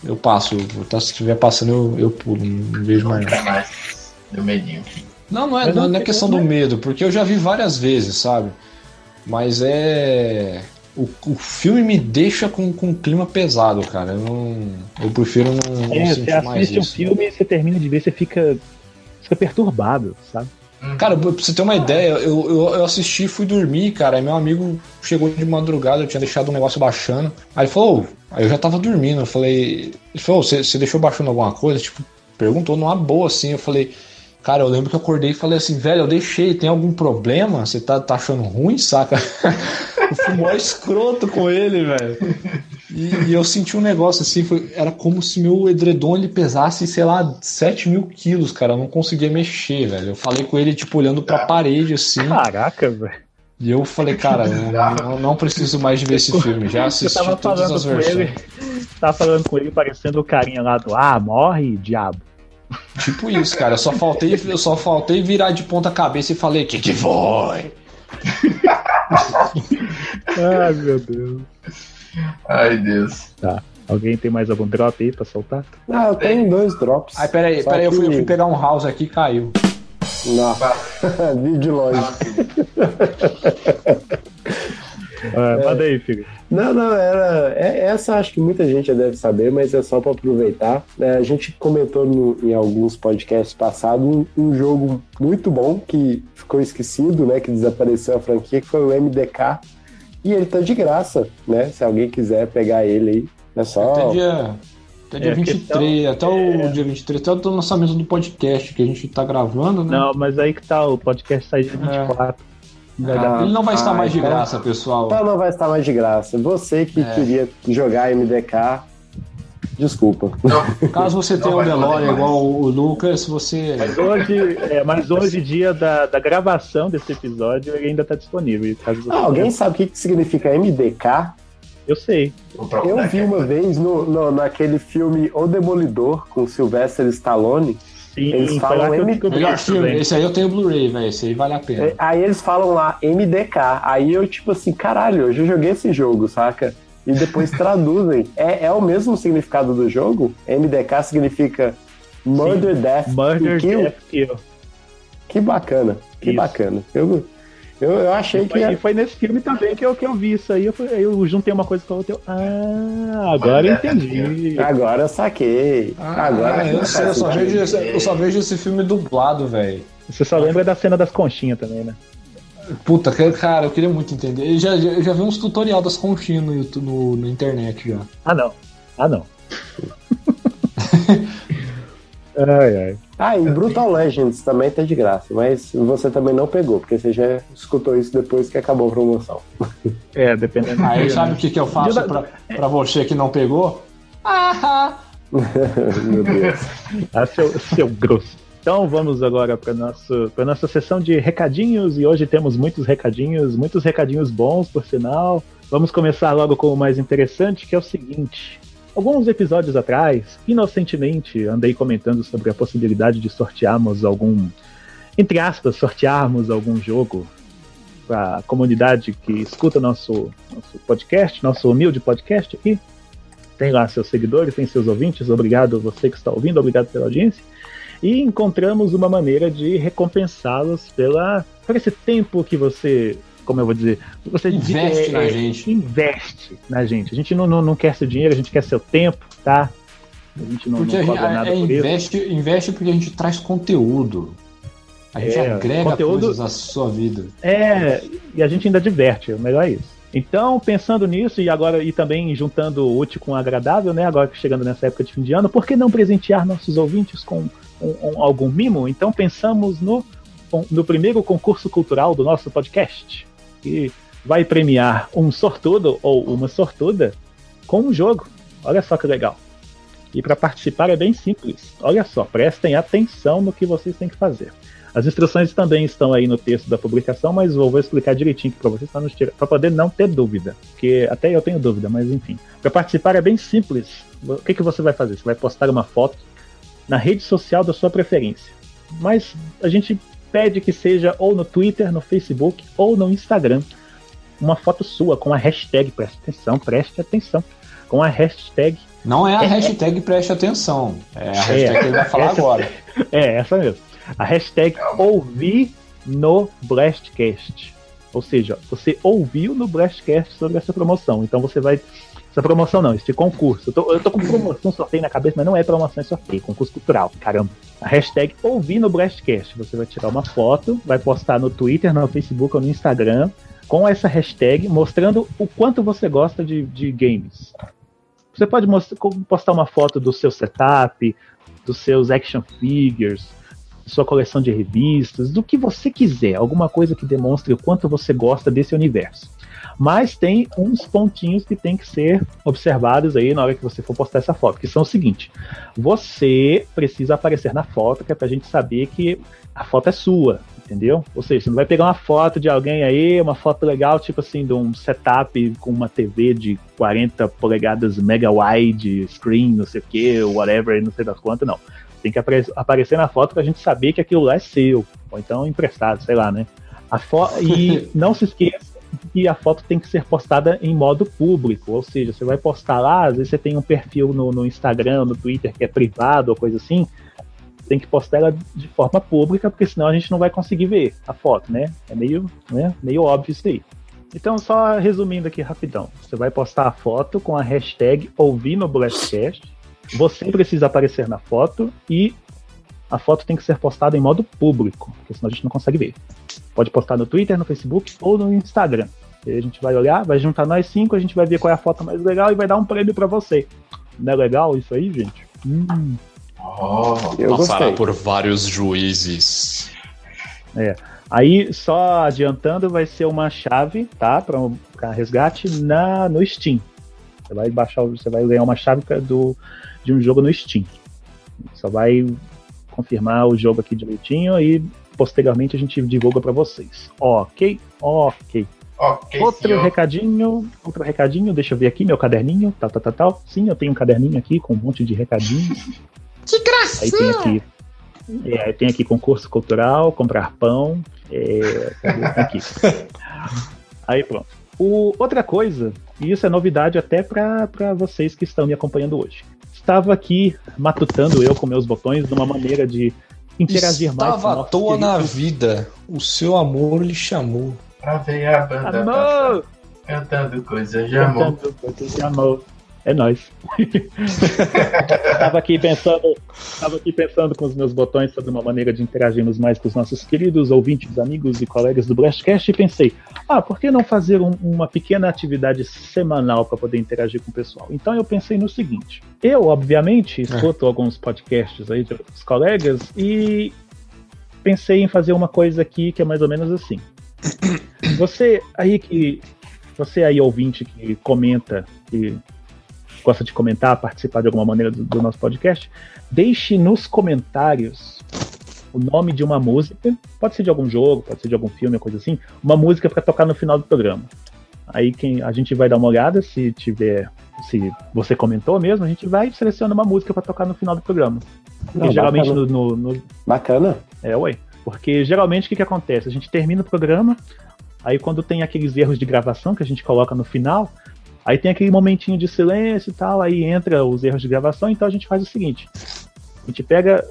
Eu passo. Eu, tá- se estiver passando, eu, eu pulo, não vejo mais. Nunca mais. Deu medinho. Não, não é, Mas não, não não é questão do medo, porque eu já vi várias vezes, sabe? Mas é. O, o filme me deixa com, com um clima pesado, cara. Eu, não, eu prefiro não, não É, você sentir mais assiste um isso. filme e você termina de ver, você fica, fica perturbado, sabe? Cara, pra você ter uma ideia, eu, eu, eu assisti e fui dormir, cara. Aí meu amigo chegou de madrugada, eu tinha deixado o negócio baixando. Aí ele falou, aí eu já tava dormindo. Eu falei, ele falou, "Ô, você, você deixou baixando alguma coisa? Tipo, perguntou numa boa assim. Eu falei, cara, eu lembro que eu acordei e falei assim, velho, eu deixei, tem algum problema? Você tá, tá achando ruim, saca? eu fui mó escroto com ele, velho. E, e eu senti um negócio assim, foi- era como se meu edredom ele pesasse, sei lá, 7 mil quilos, cara. Eu não conseguia mexer, velho. Eu falei com ele, tipo, olhando pra parede, assim. Caraca, velho. E eu falei, cara, eu não, não preciso mais de ver esse filme. Já Eu assisti tava todas falando as com versões. ele, tava falando com ele parecendo o carinha lá do Ah, morre, diabo. Tipo isso, cara. Eu só faltei, eu só faltei virar de ponta cabeça e falei, que que foi? Ai, meu Deus. Ai, Deus. Alguém tem mais algum drop aí pra soltar? Ah, eu tenho dois drops. Ai, peraí, peraí, eu fui, eu fui pegar um house aqui e caiu. Não, vi de longe. Ah, Manda aí, filho. Não, não, era. é- essa acho que muita gente já deve saber, mas é só para aproveitar. É, a gente comentou no- em alguns podcasts passados um, um jogo muito bom que ficou esquecido, né? Que desapareceu a franquia, que foi o MDK. E ele tá de graça, né? Se alguém quiser pegar ele aí, é só. Até dia, até dia É, a 23, até o dia 23, até o lançamento do podcast que a gente tá gravando, né? Não, mas aí que tá, o podcast sai dia 24. Vai dar- Ele não vai estar Ah, mais de então- graça, pessoal. Então não vai estar mais de graça. Você que É. queria jogar MDK, desculpa. Caso você Não tenha um mais. igual o Lucas, você. Mas hoje, é, mas hoje, dia da, da gravação desse episódio, ele ainda está disponível. Caso você Ah, alguém sabe o que, que significa MDK? Eu sei. Procurar Eu vi aqui. uma vez no, no- naquele filme O Demolidor com Sylvester Stallone. Sim, Eles falam lá que eu M- descobri Melhor filme. Esse aí eu tenho Blu-ray, velho. Esse aí vale a pena. É, Aí eles falam lá MDK. Aí eu, tipo assim, caralho, eu já joguei esse jogo, saca? E depois traduzem. É, é o mesmo significado do jogo? MDK significa Murder, Death Murder, Kill. Death, Kill. Que bacana, que Isso. bacana. Eu, eu, eu achei E que. foi, ia- e foi nesse filme também que eu, que eu vi isso aí. Eu, eu juntei uma coisa com a outra. eu, ah, agora eu entendi. Agora eu saquei. Ah, Agora eu, sei, eu, só vejo, eu só vejo esse filme dublado, velho. Você só lembra da cena das conchinhas também, né? Puta, que- cara, eu queria muito entender. Eu já, eu já vi uns tutorial das conchinhas no, YouTube, no, na internet já. Ah, não. Ah, não. ai, ai. Ah, e Brutal Legends também tá de graça, mas você também não pegou, porque você já escutou isso depois que acabou a promoção. É, dependendo. do Aí dia, sabe né? o que, que eu faço pra, pra você que não pegou? Ah, Meu Deus. Ah, seu, seu grosso. Então vamos agora para a nossa sessão de recadinhos, e hoje temos muitos recadinhos, muitos recadinhos bons, por sinal. Vamos começar logo com o mais interessante, que é o seguinte. Alguns episódios atrás, inocentemente, andei comentando sobre a possibilidade de sortearmos algum, entre aspas, sortearmos algum jogo para a comunidade que escuta nosso, nosso podcast, nosso humilde podcast aqui. Tem lá seus seguidores, tem seus ouvintes. Obrigado você que está ouvindo, obrigado pela audiência e encontramos uma maneira de recompensá-los pela por esse tempo que você, como eu vou dizer, você Investe é, na é, gente. investe na gente. A gente não, não, não quer seu dinheiro, a gente quer seu tempo, tá? A gente não, porque não a gente nada é, por isso. investe, investe porque a gente traz conteúdo. A gente É, agrega conteúdo- coisas à sua vida. É, e a gente ainda diverte, o melhor é isso. Então, pensando nisso, e agora e também juntando o útil com o agradável, né? Agora que chegando nessa época de fim de ano, por que não presentear nossos ouvintes com um- um- algum mimo? Então pensamos no, no primeiro concurso cultural do nosso podcast, que vai premiar um sortudo ou uma sortuda com um jogo. Olha só que legal. E para participar é bem simples. Olha só, prestem atenção no que vocês têm que fazer. As instruções também estão aí no texto da publicação, mas eu vou explicar direitinho para vocês para poder não ter dúvida, porque até eu tenho dúvida, mas enfim. Para participar é bem simples. O que, que você vai fazer? Você vai postar uma foto na rede social da sua preferência. Mas a gente pede que seja ou no Twitter, no Facebook ou no Instagram. Uma foto sua com a hashtag, preste atenção, preste atenção, com a hashtag Não é a É, hashtag preste atenção. É a hashtag É, que ele vai falar essa- agora. É, essa mesmo. A hashtag ouvi no Blastcast. Ou seja, você ouviu no Blastcast sobre essa promoção. Então você vai. Essa promoção não, esse concurso. Eu tô, eu tô com promoção, sorteio na cabeça, mas não é promoção, é sorteio, concurso cultural. Caramba. A hashtag ouvi no Blastcast. Você vai tirar uma foto, vai postar no Twitter, no Facebook ou no Instagram com essa hashtag, mostrando o quanto você gosta de, de games. Você pode postar uma foto do seu setup, dos seus action figures, sua coleção de revistas, do que você quiser, alguma coisa que demonstre o quanto você gosta desse universo. Mas tem uns pontinhos que tem que ser observados aí na hora que você for postar essa foto, que são o seguinte: você precisa aparecer na foto, que é pra gente saber que a foto é sua, entendeu? Ou seja, você não vai pegar uma foto de alguém aí, uma foto legal, tipo assim, de um setup com uma TV de 40 polegadas mega wide, screen, não sei o que, whatever, não sei das quantas, não. Tem que apare aparecer na foto pra gente saber que aquilo lá é seu, ou então emprestado, sei lá, né? A fo e não se esqueça que a foto tem que ser postada em modo público, ou seja, você vai postar lá, às vezes você tem um perfil no, no Instagram, no Twitter que é privado ou coisa assim, tem que postar ela de forma pública, porque senão a gente não vai conseguir ver a foto, né? É meio, né, meio óbvio isso aí. Então, só resumindo aqui rapidão, você vai postar a foto com a hashtag ouvir no Blastcast, você precisa aparecer na foto e a foto tem que ser postada em modo público, porque senão a gente não consegue ver. Pode postar no Twitter, no Facebook ou no Instagram. E aí a gente vai olhar, vai juntar nós cinco, a gente vai ver qual é a foto mais legal e vai dar um prêmio para você. Não é legal isso aí, gente? Hum. Oh, Eu Passará gostei. por vários juízes. Aí, só adiantando, vai ser uma chave, tá? Para resgate na, no Steam. Você vai baixar, você vai ganhar uma chave do, de um jogo no Steam. Só vai confirmar o jogo aqui direitinho e posteriormente a gente divulga para vocês. Ok, ok. Ok, outro senhor. recadinho, outro recadinho, deixa eu ver aqui meu caderninho, tal, tal, tal, tal. Sim, eu tenho um caderninho aqui com um monte de recadinhos. Que graça! Aí tem aqui, é, tem aqui concurso cultural, comprar pão, é? Tá aqui. Aí pronto. O, outra coisa, e isso é novidade até para vocês que estão me acompanhando hoje. Estava aqui matutando eu com meus botões de uma maneira de interagir mais. com Estava à toa na queridos- vida. O seu amor lhe chamou. Pra ver a banda Amor! passar, cantando coisas de amor. Cantando coisas de amor. É nóis. tava aqui pensando, tava aqui pensando com os meus botões sobre uma maneira de interagirmos mais com os nossos queridos ouvintes, amigos e colegas do Blastcast e pensei, ah, por que não fazer um- uma pequena atividade semanal para poder interagir com o pessoal? Então eu pensei no seguinte: eu, obviamente, escuto alguns podcasts aí de outros colegas e pensei em fazer uma coisa aqui que é mais ou menos assim. Você aí que você aí ouvinte que comenta que gosta de comentar, participar de alguma maneira do, do nosso podcast, deixe nos comentários o nome de uma música, pode ser de algum jogo, pode ser de algum filme, coisa assim, uma música para tocar no final do programa. Aí quem a gente vai dar uma olhada se tiver, se você comentou mesmo, a gente vai e seleciona uma música para tocar no final do programa. Não, geralmente bacana. no, no- no- Bacana. é, ué. Porque geralmente o que, que acontece? A gente termina o programa, aí quando tem aqueles erros de gravação que a gente coloca no final, aí tem aquele momentinho de silêncio e tal, aí entra os erros de gravação, então a gente faz o seguinte: a gente pega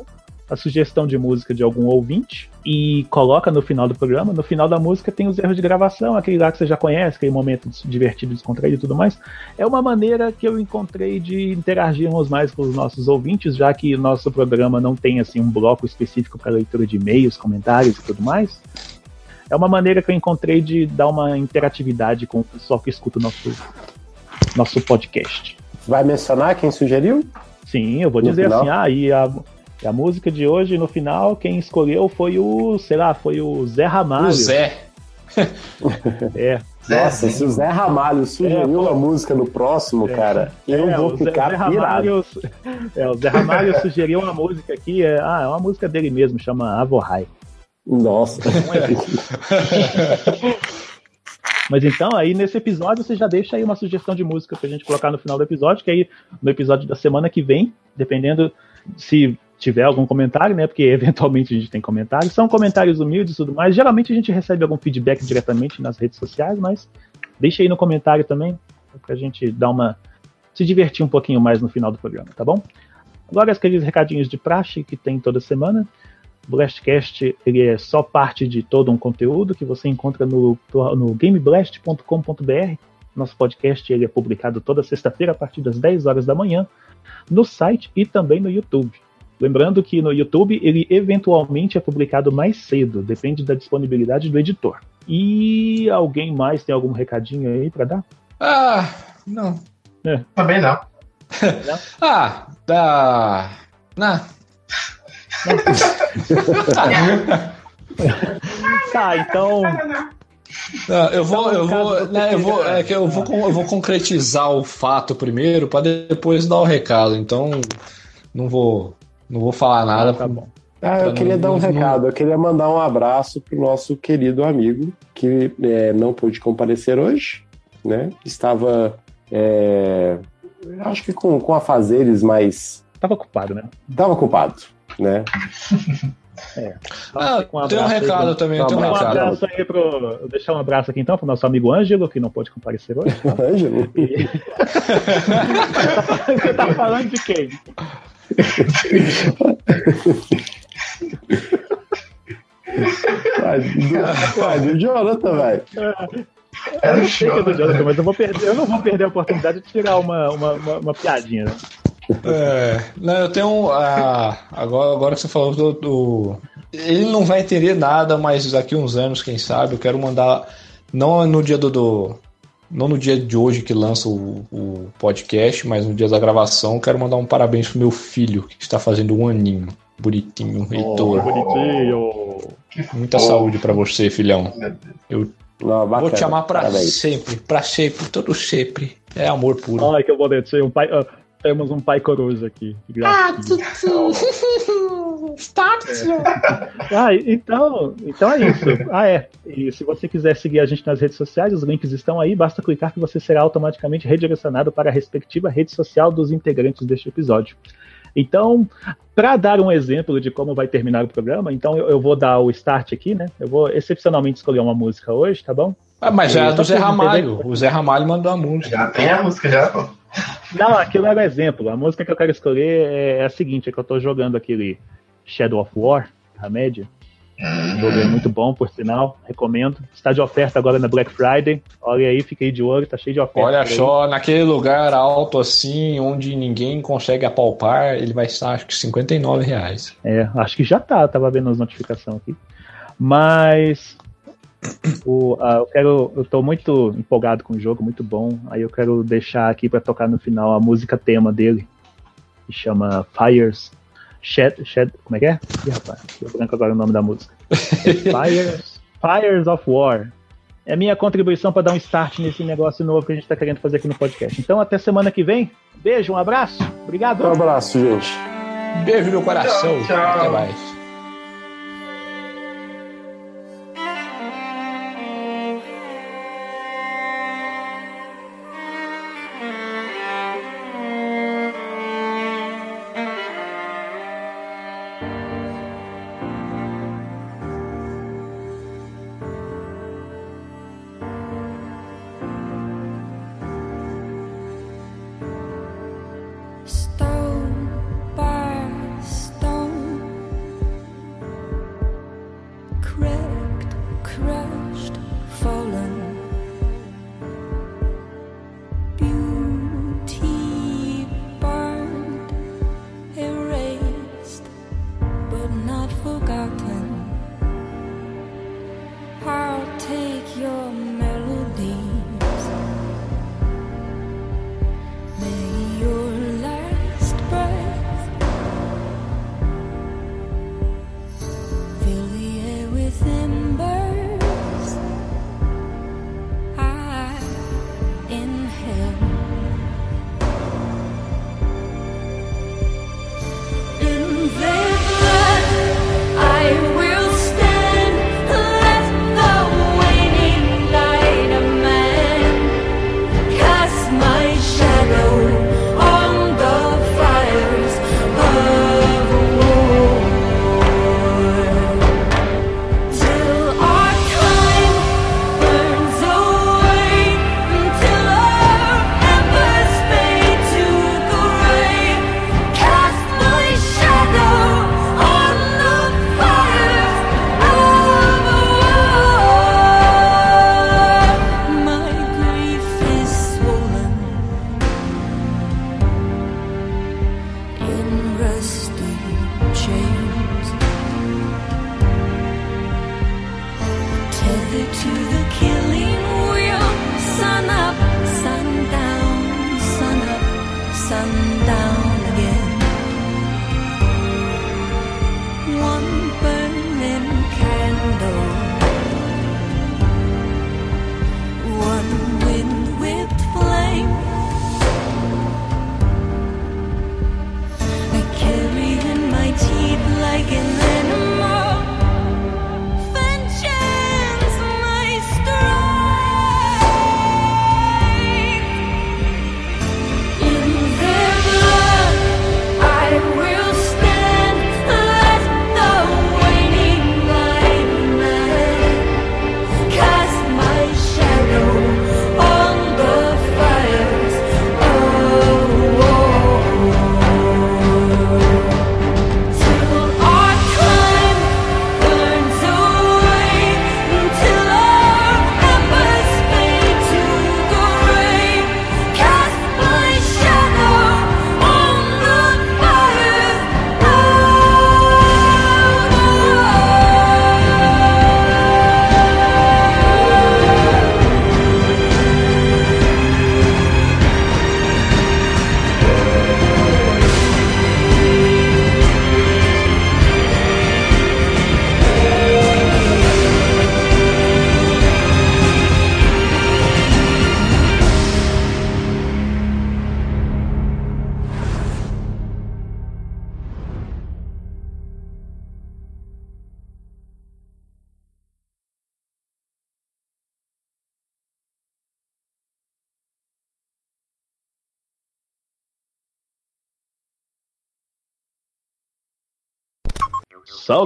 a sugestão de música de algum ouvinte e coloca no final do programa. No final da música tem os erros de gravação, aquele lá que você já conhece, aquele momento divertido, descontraído e tudo mais. É uma maneira que eu encontrei de interagirmos mais com os nossos ouvintes, já que nosso programa não tem assim um bloco específico para leitura de e-mails, comentários e tudo mais. É uma maneira que eu encontrei de dar uma interatividade com o pessoal que escuta o nosso, nosso podcast. Vai mencionar quem sugeriu? Sim, eu vou No dizer final? assim, ah, e a, e a música de hoje, no final, quem escolheu foi o, sei lá, foi o Zé Ramalho. O Zé. É, Nossa, se o Zé Ramalho sugeriu É, uma música no próximo, cara, eu é, vou Zé, ficar Zé pirado. Ramalho, é, o Zé Ramalho sugeriu uma música aqui, é, ah, é uma música dele mesmo, chama Avorrai. Nossa. Mas então, aí nesse episódio, você já deixa aí uma sugestão de música pra gente colocar no final do episódio, que aí no episódio da semana que vem, dependendo se tiver algum comentário, né? Porque eventualmente a gente tem comentários, são comentários humildes e tudo mais. Geralmente a gente recebe algum feedback diretamente nas redes sociais, mas deixa aí no comentário também, pra gente dar uma. se divertir um pouquinho mais no final do programa, tá bom? Agora aqueles recadinhos de praxe que tem toda semana. O Blastcast ele é só parte de todo um conteúdo que você encontra no, no gameblast.com.br. Nosso podcast ele é publicado toda sexta-feira a partir das 10 horas da manhã no site e também no YouTube. Lembrando que no YouTube ele eventualmente é publicado mais cedo, depende da disponibilidade do editor. E alguém mais tem algum recadinho aí para dar? Ah, não. Também não. Ah, dá. Não. Tá, então Não, eu vou, eu Então, vou, caso né, eu vou, é que eu vou, eu vou concretizar o fato primeiro para depois dar o recado. Então, não vou, não vou falar nada. tá bom. Ah, eu queria não- dar um não- recado. Eu queria mandar um abraço pro nosso querido amigo que é, não pôde comparecer hoje, né? Estava, é, acho que com, com afazeres, mas Tava ocupado, né? estava ocupado, né? Ah, Um tem um aí recado pro- também, um tem um Um recado. abraço aí pro. Vou deixar um abraço aqui então pro nosso amigo Ângelo, que não pôde comparecer hoje. Ângelo. E- Você tá falando de quem? Ué, do, do Jonathan, velho. Era Eu o sei que é do show. Jonathan, mas eu, vou perder, eu não vou perder a oportunidade de tirar uma, uma, uma, uma piadinha. Né? É, não, eu tenho um, ah, agora, agora que você falou do, do- Ele não vai entender nada, mas daqui uns anos, quem sabe, eu quero mandar. Não no dia do. do- não no dia de hoje que lança o, o podcast, mas no dia da gravação, quero mandar um parabéns pro meu filho, que está fazendo um aninho. Bonitinho, Heitor. Bonitinho. Muita fofo. saúde pra você, filhão. Eu Não, bacana. vou te amar pra Parabéns. sempre, pra sempre, todo sempre. É amor puro. Ai, que eu vou dizer, um pai. ah, temos um pai coroso aqui. Que gracinha. Ah, então, então é isso. Ah, é. E se você quiser seguir a gente nas redes sociais, os links estão aí. Basta clicar que você será automaticamente redirecionado para a respectiva rede social dos integrantes deste episódio. Então, para dar um exemplo de como vai terminar o programa, então eu, eu vou dar o start aqui, né? Eu vou excepcionalmente escolher uma música hoje, tá bom? Ah, mas já é do Zé Ramalho. O Zé Ramalho mandou a música. Já tem a música, já, pô. Não, aquilo era exemplo. A música que eu quero escolher é a seguinte: é que eu tô jogando aquele Shadow of War, a média. O jogo é muito bom, por sinal, recomendo. Está de oferta agora na Black Friday. Olha aí, fiquei de olho, tá cheio de oferta. Olha aí. só, naquele lugar alto assim, onde ninguém consegue apalpar, ele vai estar acho que 59 reais. É, acho que já tá, tava vendo as notificações aqui. Mas o, ah, eu quero, eu tô muito empolgado com o jogo, muito bom. Aí eu quero deixar aqui pra tocar no final a música tema dele, que chama Fires. Shed, Shed, como é que é? Ih, rapaz, deu branco agora o nome da música. É Fires, Fires of War. É a minha contribuição para dar um start nesse negócio novo que a gente tá querendo fazer aqui no podcast. Então, até semana que vem. Beijo, um abraço. Obrigado. Um abraço, gente. Beijo no coração. Tchau, tchau. Até mais.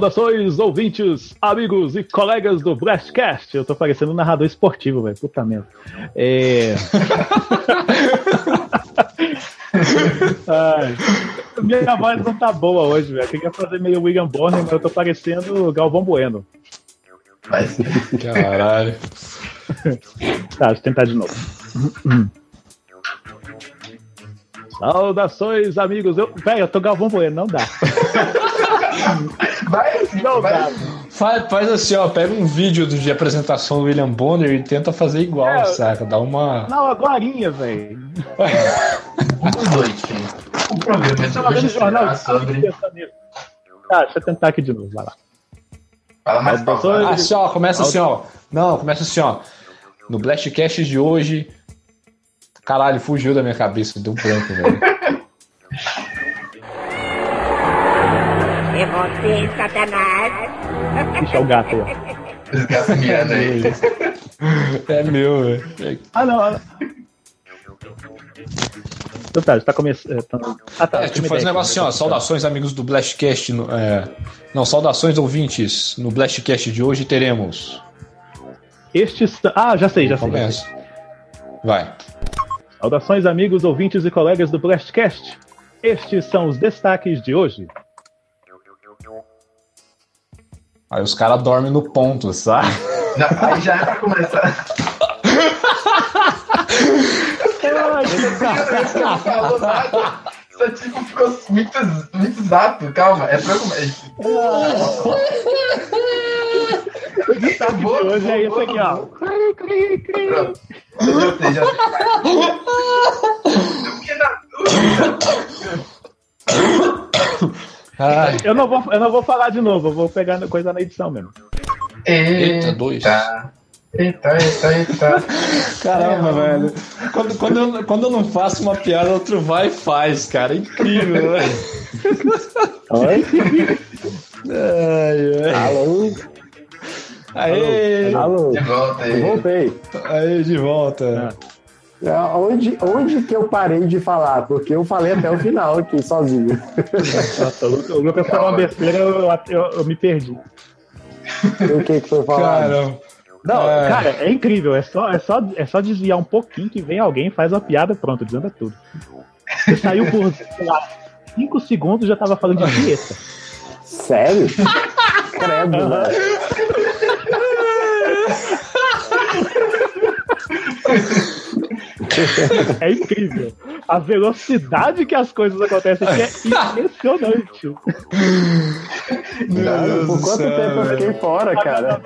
Saudações, ouvintes, amigos e colegas do Blastcast. Eu tô parecendo um narrador esportivo, velho. Puta merda. É... Ai, minha voz não tá boa hoje, velho. Eu queria fazer meio William Bonner, mas eu tô parecendo Galvão Bueno. Caralho. Tá, deixa eu tentar de novo. Saudações, amigos. Eu, velho, eu tô Galvão Bueno, não dá. vai Não vai. Faz, faz assim, ó, pega um vídeo do- de apresentação do William Bonner e tenta fazer igual, É, saca? Dá uma. Não, agorinha, velho. Boa noite. O problema é o jornal. sobre. Tá, deixa eu tentar aqui de novo, vai lá. Fala mais pausado. Assim, ó, começa assim, ó. Não, começa assim, ó. No Blastcast de hoje. Caralho, fugiu da minha cabeça, deu um branco, velho. Você, Satanás. É o gato aí, ó. Esse gato miando aí. É meu, velho. Ah, não. ah, não. Então tá, já tá começando. Ah, tá. É, tipo, faz um negócio assim, ó. Saudações, amigos do Blastcast. No, é... Não, saudações, ouvintes. No Blastcast de hoje teremos. Estes. Ah, já sei, já sei. já sei. Começa. Vai. Saudações, amigos, ouvintes e colegas do Blastcast. Estes são os destaques de hoje. Aí os caras dormem no ponto, sabe? Não, aí já é pra começar. Eu não falo nada. Só tipo ficou muito, muito exato. Calma, é pra eu começar. O destaque de hoje é esse aqui, ó. Pronto. Já sei, já sei. Porque na Eu não, vou, eu não vou falar de novo, eu vou pegar coisa na edição mesmo. Eita, dois. Eita, eita, eita, eita. caramba, velho. Quando, quando, eu, quando eu não faço uma piada, outro vai e faz, cara. É incrível, velho. Oi? Ai, ai. Alô? Aê, Alô? De volta aí. voltei. aê, de volta. É, Onde, onde que eu parei de falar? Porque eu falei até o final aqui, sozinho. Nossa, o Lucas, falou uma besteira, eu, eu, eu me perdi. o que que foi falado? Caramba. Não, É. cara, é incrível. É só, é, só, é só desviar um pouquinho que vem alguém, faz uma piada, pronto, desanda tudo. Você saiu por, sei lá, 5 segundos já tava falando de dieta. Sério? Credo, né? É incrível. A velocidade que as coisas acontecem aqui é impressionante. Meu Deus Por quanto céu, tempo eu fiquei fora, cara?